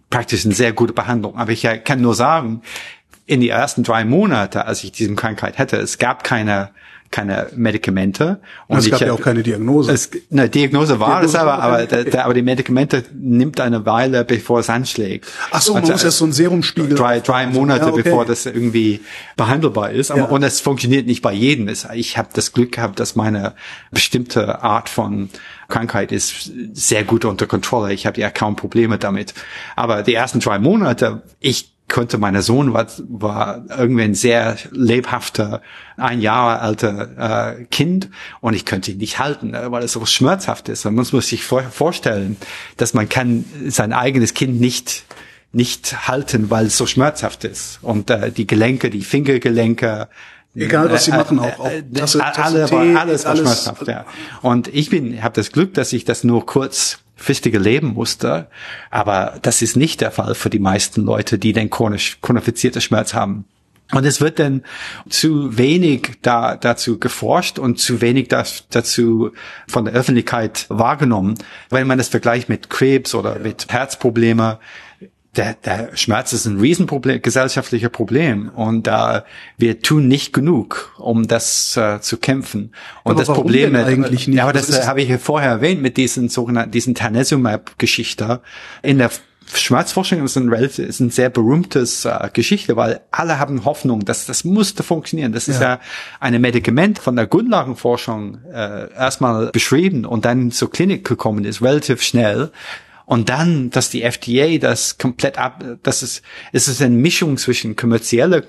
praktisch eine sehr gute Behandlung. Aber ich kann nur sagen, in die ersten drei Monate, als ich diese Krankheit hätte, es gab keine keine Medikamente. Und es gab ja auch keine Diagnose. Es, eine Diagnose war Diagnose es aber, aber, der, aber die Medikamente nimmt eine Weile, bevor es anschlägt. Ach so, man also, muss erst so einen Serumspiegel. Drei, drei Monate, ja, okay. bevor das irgendwie behandelbar ist. Ja. Und es funktioniert nicht bei jedem. Ich habe das Glück gehabt, dass meine bestimmte Art von Krankheit ist sehr gut unter Kontrolle. Ich habe ja kaum Probleme damit. Aber die ersten drei Monate, ich konnte meine Sohn war, war irgendwie ein sehr lebhafter, ein Jahr alter äh, Kind und ich könnte ihn nicht halten, äh, weil es so schmerzhaft ist. Und man muss sich vor, vorstellen, dass man kann sein eigenes Kind nicht nicht halten, weil es so schmerzhaft ist. Und äh, die Gelenke, die Fingergelenke, Egal was sie äh, machen, auch, auch äh, Tasse, Tasse alle, Tee, alles, alles schmerzhaft, ja. Und ich bin, habe das Glück, dass ich das nur kurz fistige leben musste. Aber das ist nicht der Fall für die meisten Leute, die den chronisch, chronifizierte Schmerz haben. Und es wird dann zu wenig da, dazu geforscht und zu wenig das, dazu von der Öffentlichkeit wahrgenommen. Wenn man das vergleicht mit Krebs oder mit Herzprobleme, der, der Schmerz ist ein Riesenproblem, gesellschaftlicher Problem und äh, wir tun nicht genug, um das äh, zu kämpfen. Und aber das Problem eigentlich nicht? Ja, aber das, das habe ich ja vorher erwähnt mit diesen sogenannten diesen Tanezumab-Geschichte in der Schmerzforschung ist ein, ist ein sehr berühmtes äh, Geschichte, weil alle haben Hoffnung, dass das musste funktionieren. Das ja. ist ja eine Medikament von der Grundlagenforschung äh, erstmal beschrieben und dann zur Klinik gekommen ist, relativ schnell. Und dann, dass die FDA das komplett ab, das ist, es ist eine Mischung zwischen kommerzieller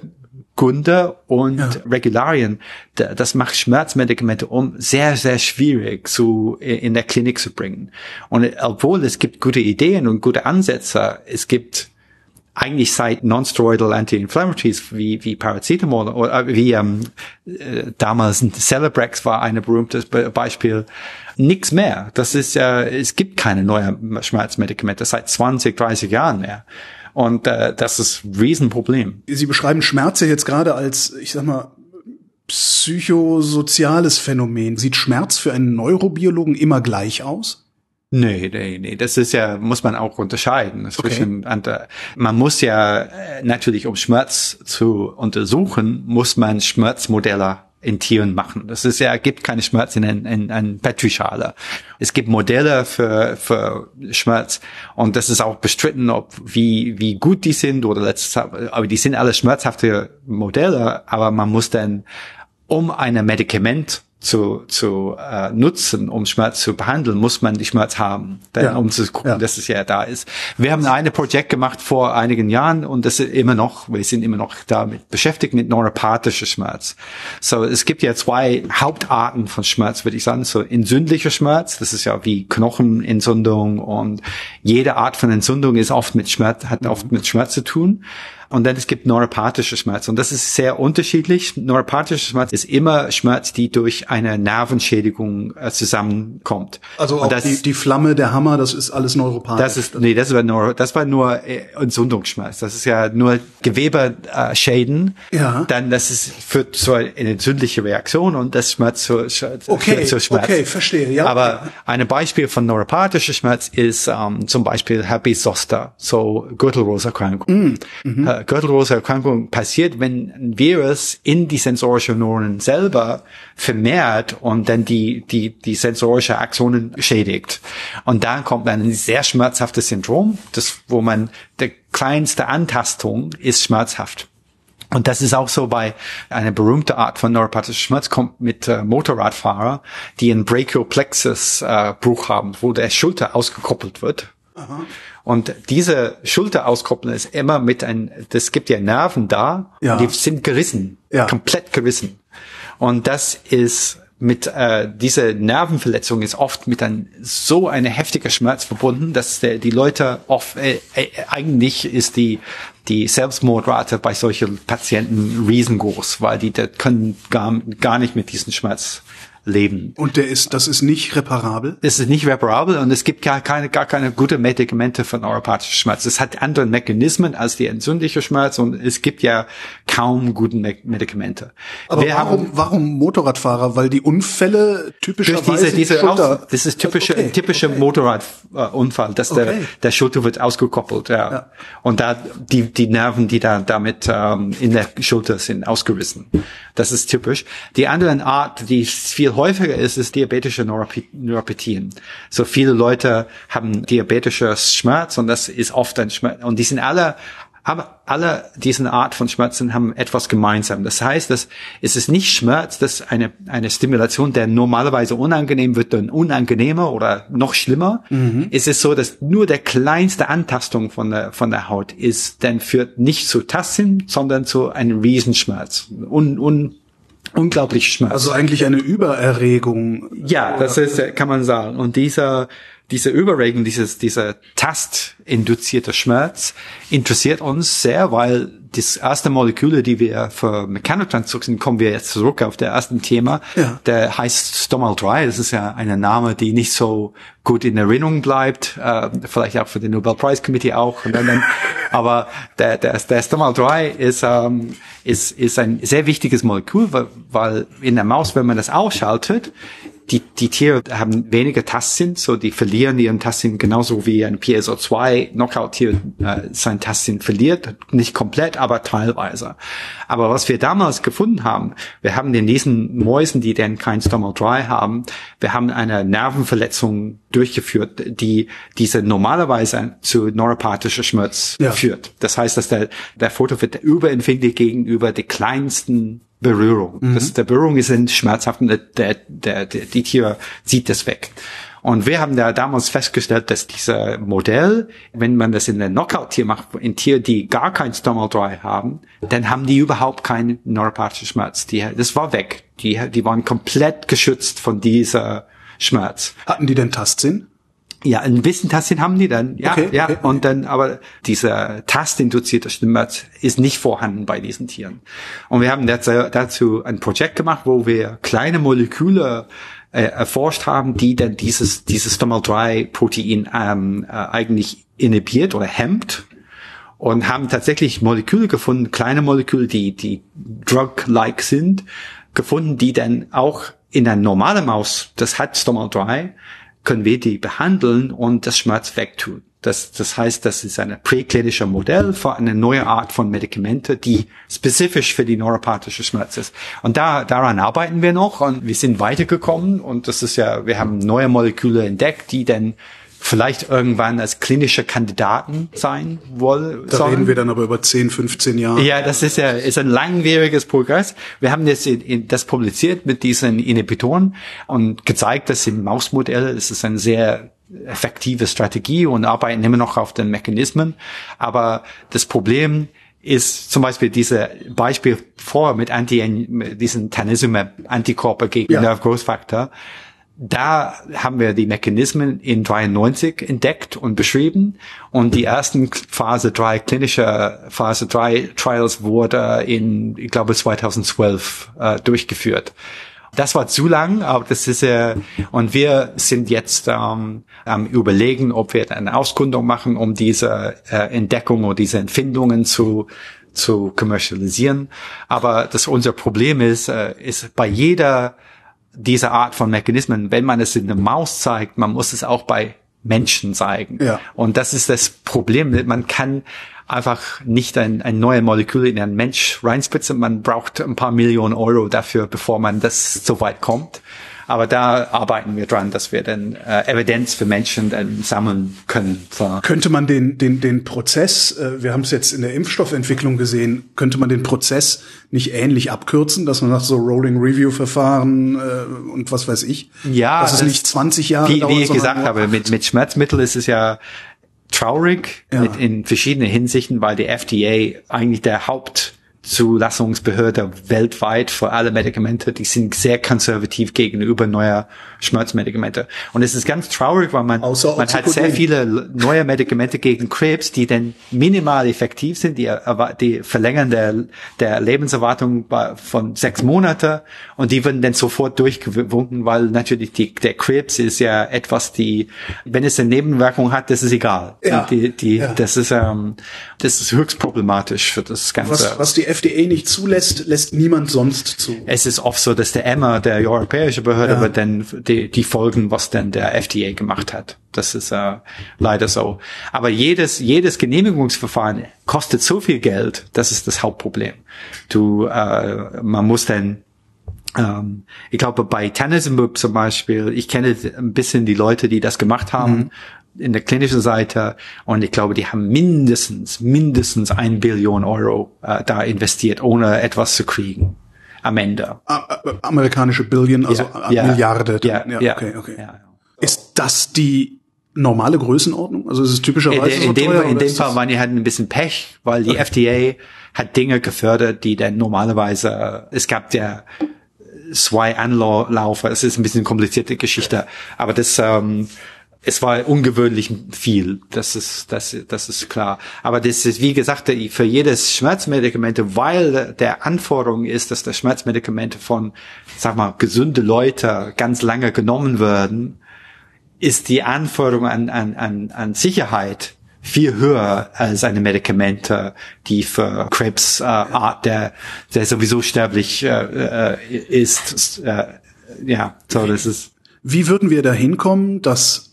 Gründe und ja. Regularien. Das macht Schmerzmedikamente um sehr, sehr schwierig zu, in der Klinik zu bringen. Und obwohl es gibt gute Ideen und gute Ansätze, es gibt eigentlich seit non-steroidal Anti-Inflammatories wie, wie Paracetamol oder wie ähm, äh, damals Celebrex war ein berühmtes Beispiel, nix mehr. Das ist ja, es gibt keine neuen Schmerzmedikamente seit 20, 30 Jahren mehr. Und äh, das ist ein Riesenproblem. Sie beschreiben Schmerz ja jetzt gerade als, ich sag mal, psychosoziales Phänomen. Sieht Schmerz für einen Neurobiologen immer gleich aus? Nee, nee, nee, das ist ja, muss man auch unterscheiden. Zwischen, okay. man muss ja äh, natürlich, um Schmerz zu untersuchen, muss man Schmerzmodelle in Tieren machen. Das ist ja, gibt keine Schmerz in einer in, in Petrischale. Es gibt Modelle für, für Schmerz und das ist auch bestritten, ob wie, wie gut die sind oder letztes, aber die sind alle schmerzhafte Modelle, aber man muss dann um ein Medikament zu, zu äh, nutzen, um Schmerz zu behandeln, muss man die Schmerz haben, denn, ja. um zu gucken, ja. dass es ja da ist. Wir haben ein Projekt gemacht vor einigen Jahren und das ist immer noch, wir sind immer noch damit beschäftigt mit neuropathischer Schmerz. So, es gibt ja zwei Hauptarten von Schmerz, würde ich sagen. So entzündlicher Schmerz, das ist ja wie Knochenentzündung und jede Art von Entzündung ist oft mit Schmerz, hat oft mit Schmerz zu tun. Und dann es gibt neuropathische Schmerz. Und das ist sehr unterschiedlich. Neuropathischer Schmerz ist immer Schmerz, die durch eine Nervenschädigung äh, zusammenkommt. Also auch das, die, die Flamme, der Hammer, das ist alles neuropathisch. Das ist, nee, das war nur, das war nur äh, Entzündungsschmerz. Das ist ja nur Gewebeschäden. Ja. Dann, das ist, führt zu einer entzündliche Reaktion und das Schmerz zu, okay, zu Schmerz. Okay, verstehe, ja. Aber ein Beispiel von neuropathischer Schmerz ist ähm, zum Beispiel Herpes Zoster, so Gürtelroserkrankung. Mm, mhm. äh, Gürtelroserkrankung passiert, wenn ein Virus in die sensorische Neuronen selber vermehrt und dann die, die, die sensorische Aktionen schädigt. Und da kommt dann ein sehr schmerzhaftes Syndrom, das, wo man, der kleinste Antastung ist schmerzhaft. Und das ist auch so bei einer berühmten Art von neuropathischer Schmerz kommt mit äh, Motorradfahrer, die einen Brachioplex äh, Bruch haben, wo der Schulter ausgekoppelt wird. Aha. Und diese Schulterauskopplung ist immer mit ein, das gibt ja Nerven da, ja. die sind gerissen, ja. komplett gerissen. Und das ist mit äh, diese Nervenverletzung ist oft mit ein so eine heftiger Schmerz verbunden, dass der, die Leute oft äh, äh, eigentlich ist die die Selbstmordrate bei solchen Patienten riesengroß, weil die die können gar, gar nicht mit diesem Schmerz leben. Und der ist, das ist nicht reparabel? Es ist nicht reparabel und es gibt gar keine, gar keine gute Medikamente für neuropathischen Schmerz. Es hat andere Mechanismen als die entzündliche Schmerz und es gibt ja kaum gute Me Medikamente. Aber warum, haben, warum Motorradfahrer? Weil die Unfälle typischerweise diese, diese Schulter, das ist typische, okay, typische okay. Motorradunfall, dass okay. der, der Schulter wird ausgekoppelt, ja. ja. Und da, die, die Nerven, die da damit ähm, in der Schulter sind, ausgerissen. Das ist typisch. Die andere Art, die viel viel häufiger ist, ist diabetische Neuropathien. So viele Leute haben diabetisches Schmerz und das ist oft ein Schmerz. Und die sind alle aber alle diese Art von Schmerzen haben etwas gemeinsam. Das heißt, dass es ist nicht Schmerz, dass eine, eine Stimulation, der normalerweise unangenehm wird, dann unangenehmer oder noch schlimmer. Mhm. Es ist so, dass nur der kleinste Antastung von der, von der Haut ist, dann führt nicht zu Tasten, sondern zu einem Riesenschmerz. Un, un, unglaublich Schmerz. Also eigentlich eine Übererregung. Ja, das ist, kann man sagen. Und dieser, diese Überregung, dieses, dieser tastinduzierte Schmerz interessiert uns sehr, weil das erste Moleküle, die wir für Mechanotransduktion, kommen wir jetzt zurück auf der ersten Thema, ja. der heißt Stomal 3. Das ist ja eine Name, die nicht so gut in Erinnerung bleibt, äh, vielleicht auch für den Nobelpreis Committee auch. Dann, aber der, der, der Stomal 3 ist, ähm, ist, ist ein sehr wichtiges Molekül, weil, weil in der Maus, wenn man das ausschaltet, die, die Tiere haben weniger Tastsinn, so die verlieren ihren Tastsinn genauso wie ein PSO2 Knockout-Tier äh, sein Tastsinn verliert, nicht komplett, aber teilweise. Aber was wir damals gefunden haben, wir haben in diesen Mäusen, die denn kein Stomach 3 haben, wir haben eine Nervenverletzung durchgeführt, die diese normalerweise zu neuropathischer Schmerz ja. führt. Das heißt, dass der, der Foto wird überempfindlich gegenüber die kleinsten Berührung. Mhm. Das, der Berührung ist ein schmerzhaft und der, der, der, die Tier sieht das weg. Und wir haben da damals festgestellt, dass dieser Modell, wenn man das in der Knockout-Tier macht, in Tier, die gar kein Stomach Dry haben, dann haben die überhaupt keinen neuropathischen Schmerz. Die, das war weg. Die, die waren komplett geschützt von dieser Schmerz. Hatten die denn Tastsinn? Ja, ein bisschen Tastsinn haben die dann, ja, okay, ja, okay. und dann, aber dieser tastinduzierte Schmerz ist nicht vorhanden bei diesen Tieren. Und wir haben dazu ein Projekt gemacht, wo wir kleine Moleküle äh, erforscht haben, die dann dieses, dieses Stomal-3-Protein ähm, äh, eigentlich inhibiert oder hemmt und haben tatsächlich Moleküle gefunden, kleine Moleküle, die, die drug-like sind, gefunden, die dann auch in einer normalen Maus, das hat Stomal-3, können wir die behandeln und das Schmerz wegtun. Das, das heißt, das ist ein präklinischer Modell für eine neue Art von Medikamente, die spezifisch für die neuropathische Schmerz ist. Und da, daran arbeiten wir noch und wir sind weitergekommen und das ist ja, wir haben neue Moleküle entdeckt, die dann vielleicht irgendwann als klinische Kandidaten sein wollen. Da sollen. reden wir dann aber über 10, 15 Jahre. Ja, das ist ja ist ein langwieriges Progress. Wir haben jetzt in, in, das publiziert mit diesen Inhibitoren und gezeigt, dass im Mausmodell ist es ein sehr effektive Strategie und arbeiten immer noch auf den Mechanismen. Aber das Problem ist zum Beispiel diese Beispiel vor mit Anti, diesen Tanezumab Antikörper gegen ja. Nerve Growth Factor. Da haben wir die Mechanismen in 93 entdeckt und beschrieben und die ersten Phase 3 klinische Phase 3 Trials wurde in, ich glaube, 2012 äh, durchgeführt. Das war zu lang, aber das ist ja, und wir sind jetzt ähm, am überlegen, ob wir eine Auskundung machen, um diese äh, Entdeckung oder diese Empfindungen zu zu kommerzialisieren. Aber das unser Problem ist, äh, ist bei jeder dieser Art von Mechanismen, wenn man es in der Maus zeigt, man muss es auch bei Menschen zeigen. Ja. Und das ist das Problem. Man kann einfach nicht ein, ein neues Molekül in einen Mensch reinspritzen. Man braucht ein paar Millionen Euro dafür, bevor man das so weit kommt. Aber da arbeiten wir dran, dass wir dann äh, Evidenz für Menschen dann sammeln können. Könnte man den, den, den Prozess, äh, wir haben es jetzt in der Impfstoffentwicklung gesehen, könnte man den Prozess nicht ähnlich abkürzen, dass man nach so Rolling Review Verfahren äh, und was weiß ich, ja, dass es nicht 20 Jahre wie, dauert, wie ich gesagt habe, mit, mit Schmerzmittel ist es ja traurig ja. mit, in verschiedenen Hinsichten, weil die FDA eigentlich der Haupt Zulassungsbehörde weltweit für alle Medikamente, die sind sehr konservativ gegenüber neuer Schmerzmedikamente. Und es ist ganz traurig, weil man, Außer man hat sehr viele neue Medikamente gegen Krebs, die dann minimal effektiv sind, die, die verlängern der, der Lebenserwartung von sechs Monate und die werden dann sofort durchgewunken, weil natürlich die, der Krebs ist ja etwas, die, wenn es eine Nebenwirkung hat, das ist egal. Ja. Die, die, Ja. Das ist, ähm, das ist höchst problematisch für das Ganze. Was, was die FDA nicht zulässt, lässt niemand sonst zu. es ist oft so, dass der EMA, der europäische Behörde, Ja. wird dann die, die folgen, was denn der FDA gemacht hat. Das ist äh, leider so. Aber jedes, jedes Genehmigungsverfahren kostet so viel Geld, das ist das Hauptproblem. Du, äh, man muss dann ähm, ich glaube, bei Tanezumab zum Beispiel, ich kenne ein bisschen die Leute, die das gemacht haben in der klinischen Seite und ich glaube, die haben mindestens, mindestens ein Billion Euro äh, da investiert, ohne etwas zu kriegen am Ende. Amerikanische Billion, also Ja, ja, Milliarde. Ja, ja, okay, okay. ja. Ist das die normale Größenordnung? Also ist es In, typischerweise so in dem, teuer, in dem Fall waren die halt ein bisschen Pech, weil die FDA hat Dinge gefördert, die dann normalerweise, es gab ja zwei Anlaufe, es ist ein bisschen komplizierte Geschichte, aber das, ähm, es war ungewöhnlich viel, das ist, das, das ist klar. Aber das ist, wie gesagt, für jedes Schmerzmedikamente, weil der Anforderung ist, dass das Schmerzmedikamente von, sag mal, gesunde Leute ganz lange genommen werden, ist die Anforderung an, an, an, an Sicherheit viel höher als eine Medikamente, die für Krebs äh, Art, der, der sowieso sterblich äh, äh, ist. Äh, ja, so das ist. Wie würden wir da hinkommen, dass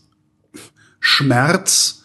Schmerz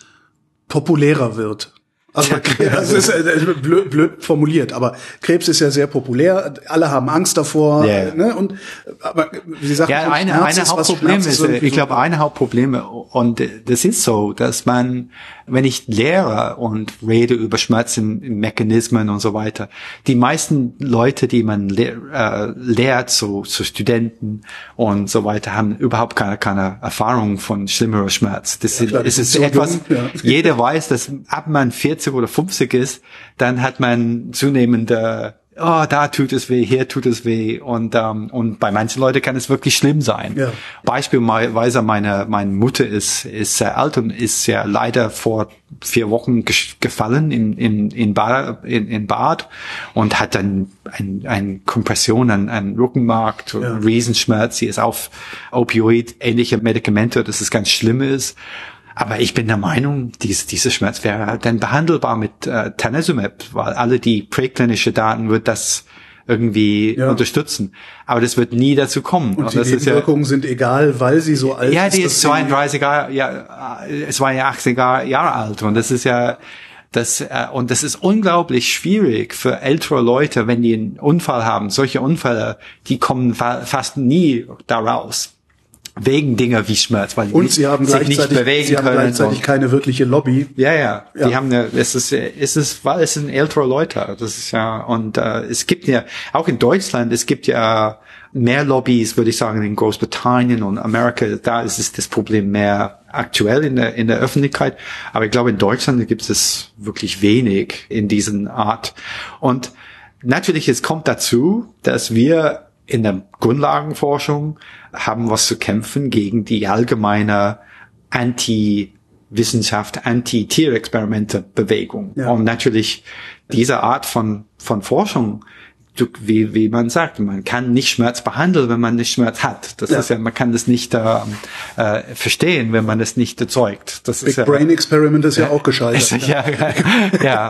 populärer wird? Also, das ist äh, blöd, blöd formuliert, aber Krebs ist ja sehr populär. Alle haben Angst davor. Ja. Ne? Und aber Sie sagen, Ja, eine, Schmerz eine ist Hauptproblem Schmerz ist, irgendwie ich glaube, eine Hauptproblem, und das ist so, dass man, wenn ich lehre und rede über Schmerzenmechanismen und so weiter, die meisten Leute, die man lehr, äh, lehrt, so, so Studenten und so weiter, haben überhaupt keine, keine Erfahrung von schlimmerer Schmerz. Das, ist es ist sind so etwas, jung, ja. jeder weiß, dass ab man 40 oder 50 ist, dann hat man zunehmende Oh, da tut es weh, hier tut es weh und ähm, und bei manchen Leuten kann es wirklich schlimm sein. Ja. Beispielsweise meine meine Mutter ist ist sehr alt und ist ja leider vor vier Wochen gefallen in in in Bad in, in Bad und hat dann ein, ein Kompression an, an Rückenmark, Ja. Riesenschmerz. Sie ist auf Opioid ähnliche Medikamente, dass es ganz schlimm ist. Aber ich bin der Meinung, dies, dieser Schmerz wäre halt dann behandelbar mit äh, Tanezumab, weil alle die präklinische Daten wird das irgendwie Ja. unterstützen. Aber das wird nie dazu kommen. Und die das ist ja, Nebenwirkungen sind egal, weil sie so alt ja, ist. die dass ist sie- 32 Jahre, ja, äh, 82 Jahre alt und das ist ja, das, äh, und das ist unglaublich schwierig für ältere Leute, wenn die einen Unfall haben. Solche Unfälle, die kommen fa fast nie da raus. Wegen Dinge wie Schmerz, weil die Und sie haben sich nicht bewegen sie haben können. gleichzeitig keine wirkliche Lobby. ja, ja, Ja. Die haben eine, es ist, es ist, weil es sind ältere Leute. Das ist ja, und äh, es gibt ja, auch in Deutschland, es gibt ja mehr Lobbys, würde ich sagen, in Großbritannien und Amerika. Da ist es das Problem mehr aktuell in der, in der Öffentlichkeit. Aber ich glaube, in Deutschland gibt es wirklich wenig in diesen Art. Und natürlich, es kommt dazu, dass wir in der Grundlagenforschung haben was zu kämpfen gegen die allgemeine Anti-Wissenschaft, Anti-Tierexperimente-Bewegung. Ja. Und natürlich diese Art von, von Forschung, wie, wie man sagt, man kann nicht Schmerz behandeln, wenn man nicht Schmerz hat. Das Ja. ist ja, man kann das nicht äh, äh, verstehen, wenn man es nicht erzeugt. Das Big ist ja, Brain Experiment ist ja, auch gescheitert. ja, ja, ja.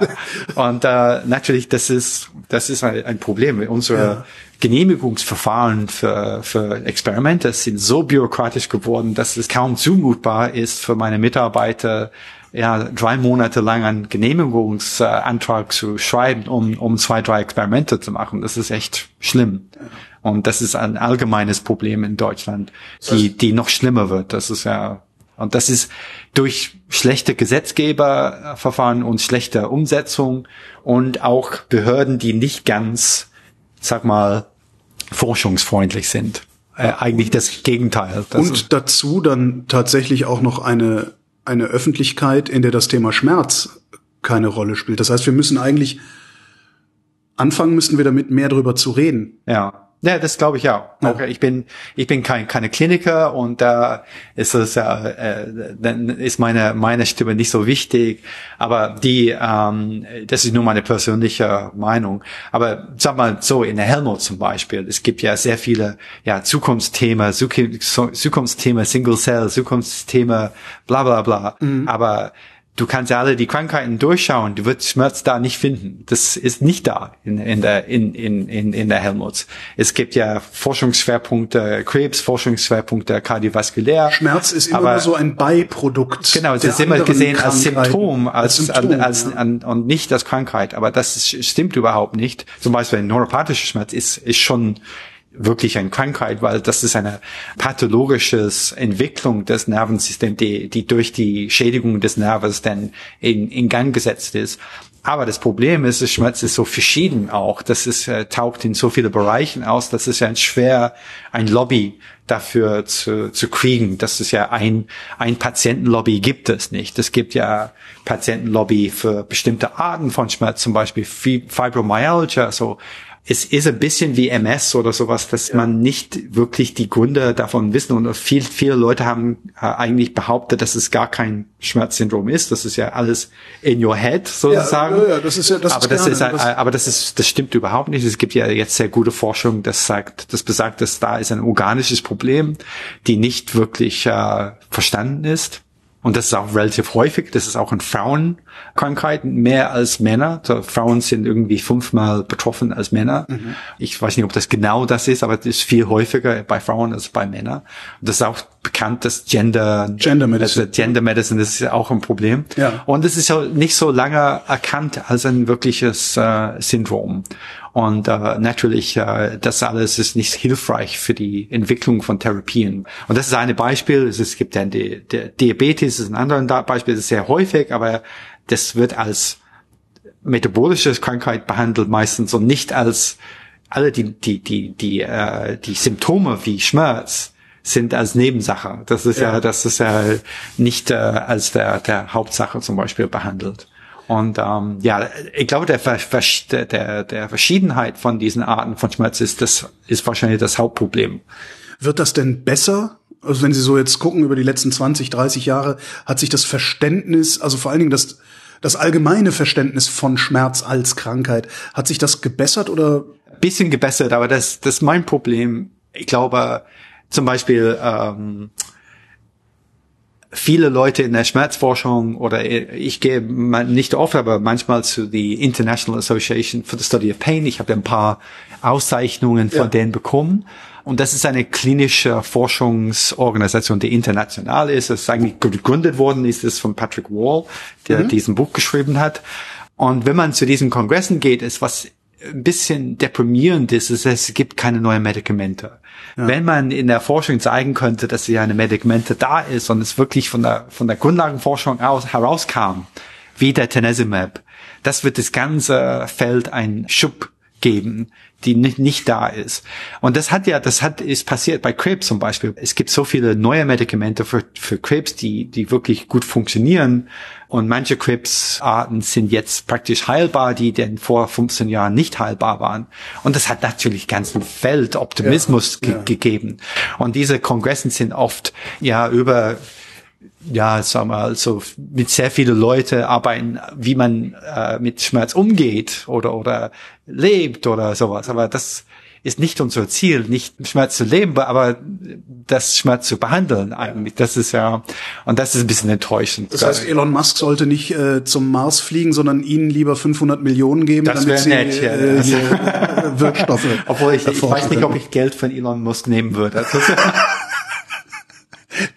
Und äh, natürlich, das ist das ist ein, ein Problem. Unsere Ja. Genehmigungsverfahren für, für Experimente sind so bürokratisch geworden, dass es kaum zumutbar ist für meine Mitarbeiter, ja, drei Monate lang einen Genehmigungsantrag zu schreiben, um, um zwei, drei Experimente zu machen. Das ist echt schlimm. Und das ist ein allgemeines Problem in Deutschland, die, die noch schlimmer wird. Das ist ja, und das ist durch schlechte Gesetzgeberverfahren und schlechte Umsetzung und auch Behörden, die nicht ganz, sag mal, forschungsfreundlich sind. Äh, eigentlich das Gegenteil. Das Und dazu dann tatsächlich auch noch eine, eine Öffentlichkeit, in der das Thema Schmerz keine Rolle spielt. Das heißt, wir müssen eigentlich anfangen müssten wir damit, mehr drüber zu reden. Ja. Ja, das glaube ich auch. Ja. Okay, ich bin ich bin kein keine Kliniker und da äh, ist es äh, äh, dann ist meine meine Stimme nicht so wichtig. Aber die ähm, das ist nur meine persönliche Meinung. Aber sag mal so in der Helmut zum Beispiel, es gibt ja sehr viele ja Zukunftsthemen, Zukunftsthemen Single Cell, Zukunftsthemen, bla bla bla. Mhm. Aber du kannst ja alle die Krankheiten durchschauen, du wirst Schmerz da nicht finden. Das ist nicht da in, in der in, in, in, in der Helmholtz. Es gibt ja Forschungsschwerpunkte Krebs, Forschungsschwerpunkte kardiovaskulär. Schmerz ist immer nur so ein Beiprodukt. Genau, das ist immer gesehen als Symptom, als, als, Symptom, als, ja. an, und nicht als Krankheit. Aber das stimmt überhaupt nicht. Zum Beispiel ein neuropathischer Schmerz ist ist schon wirklich eine Krankheit, weil das ist eine pathologische Entwicklung des Nervensystems, die, die durch die Schädigung des Nerves dann in, in Gang gesetzt ist. Aber das Problem ist, das Schmerz ist so verschieden auch. Das ist, äh, taucht in so viele Bereichen aus, dass es ja schwer, ein Lobby dafür zu, zu kriegen. Das ist ja ein, ein Patientenlobby gibt es nicht. Es gibt ja Patientenlobby für bestimmte Arten von Schmerz, zum Beispiel Fibromyalgia, so es ist ein bisschen wie MS oder sowas, dass ja. man nicht wirklich die Gründe davon wissen und viel, viele Leute haben äh, eigentlich behauptet, dass es gar kein Schmerzsyndrom ist. Das ist ja alles in your head sozusagen. Ja, ja, das ist ja, das aber ist das ist, das aber das ist, das stimmt überhaupt nicht. Es gibt ja jetzt sehr gute Forschung, das sagt, das besagt, dass da ist ein organisches Problem, die nicht wirklich äh, verstanden ist. Und das ist auch relativ häufig. Das ist auch in Frauenkrankheiten mehr als Männer. So, Frauen sind irgendwie fünfmal betroffen als Männer. Mhm. Ich weiß nicht, ob das genau das ist, aber das ist viel häufiger bei Frauen als bei Männern. Und das ist auch bekannt, dass Gender, Gender Medicine, also Gender Medicine, das ist ja auch ein Problem. Ja. Und es ist ja nicht so lange erkannt als ein wirkliches äh, Syndrom. Und äh, natürlich, äh, das alles ist nicht hilfreich für die Entwicklung von Therapien. Und das ist ein Beispiel. Es gibt dann die, der Diabetes, ist ein anderes Beispiel, das ist sehr häufig, aber das wird als metabolische Krankheit behandelt meistens und nicht als alle die die die die äh, die Symptome wie Schmerz sind als Nebensache. Das ist ja, ja das ist ja nicht äh, als der der Hauptsache zum Beispiel behandelt. Und ähm, ja, ich glaube, der, der, der Verschiedenheit von diesen Arten von Schmerz ist, das ist wahrscheinlich das Hauptproblem. Wird das denn besser? Also wenn Sie so jetzt gucken über die letzten 20, 30 Jahre, hat sich das Verständnis, also vor allen Dingen das, das allgemeine Verständnis von Schmerz als Krankheit, hat sich das gebessert oder? Bisschen gebessert, aber das, das ist mein Problem. Ich glaube, zum Beispiel, ähm, viele Leute in der Schmerzforschung oder ich gehe nicht oft, aber manchmal zu die International Association for the Study of Pain. Ich habe ein paar Auszeichnungen von ja. denen bekommen. Und das ist eine klinische Forschungsorganisation, die international ist. Es ist eigentlich gegründet worden, ist es von Patrick Wall, der mhm. diesen Buch geschrieben hat. Und wenn man zu diesen Kongressen geht, ist was ein bisschen deprimierend ist, ist, es gibt keine neuen Medikamente. Ja. Wenn man in der Forschung zeigen könnte, dass ja eine Medikamente da ist und es wirklich von der, von der Grundlagenforschung aus herauskam, wie der Tenezimab, das wird das ganze Feld ein Schub geben, die nicht, nicht da ist. Und das hat ja, das hat, ist passiert bei Krebs zum Beispiel. Es gibt so viele neue Medikamente für, für Krebs, die, die wirklich gut funktionieren. Und manche Krebsarten sind jetzt praktisch heilbar, die denn vor 15 Jahren nicht heilbar waren. Und das hat natürlich ganzen Feld Optimismus ja, ge ja. gegeben. Und diese Kongressen sind oft, ja, über ja, sagen wir mal, so mit sehr vielen Leute arbeiten, wie man äh, mit Schmerz umgeht oder oder lebt oder sowas. Aber das ist nicht unser Ziel, nicht Schmerz zu leben, aber das Schmerz zu behandeln eigentlich. Das ist ja, und das ist ein bisschen enttäuschend. Das heißt, Elon Musk sollte nicht äh, zum Mars fliegen, sondern ihnen lieber 500 Millionen geben, das damit sie nett, ja. äh, äh, Wirkstoffe. Obwohl ich, ich weiß nicht, ob ich Geld von Elon Musk nehmen würde. Also,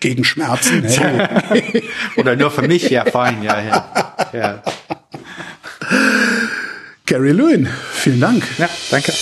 Gegen Schmerzen. Hey. Oder nur für mich, ja, fein, ja, ja. ja. Gary Lewin, vielen Dank. Ja, danke.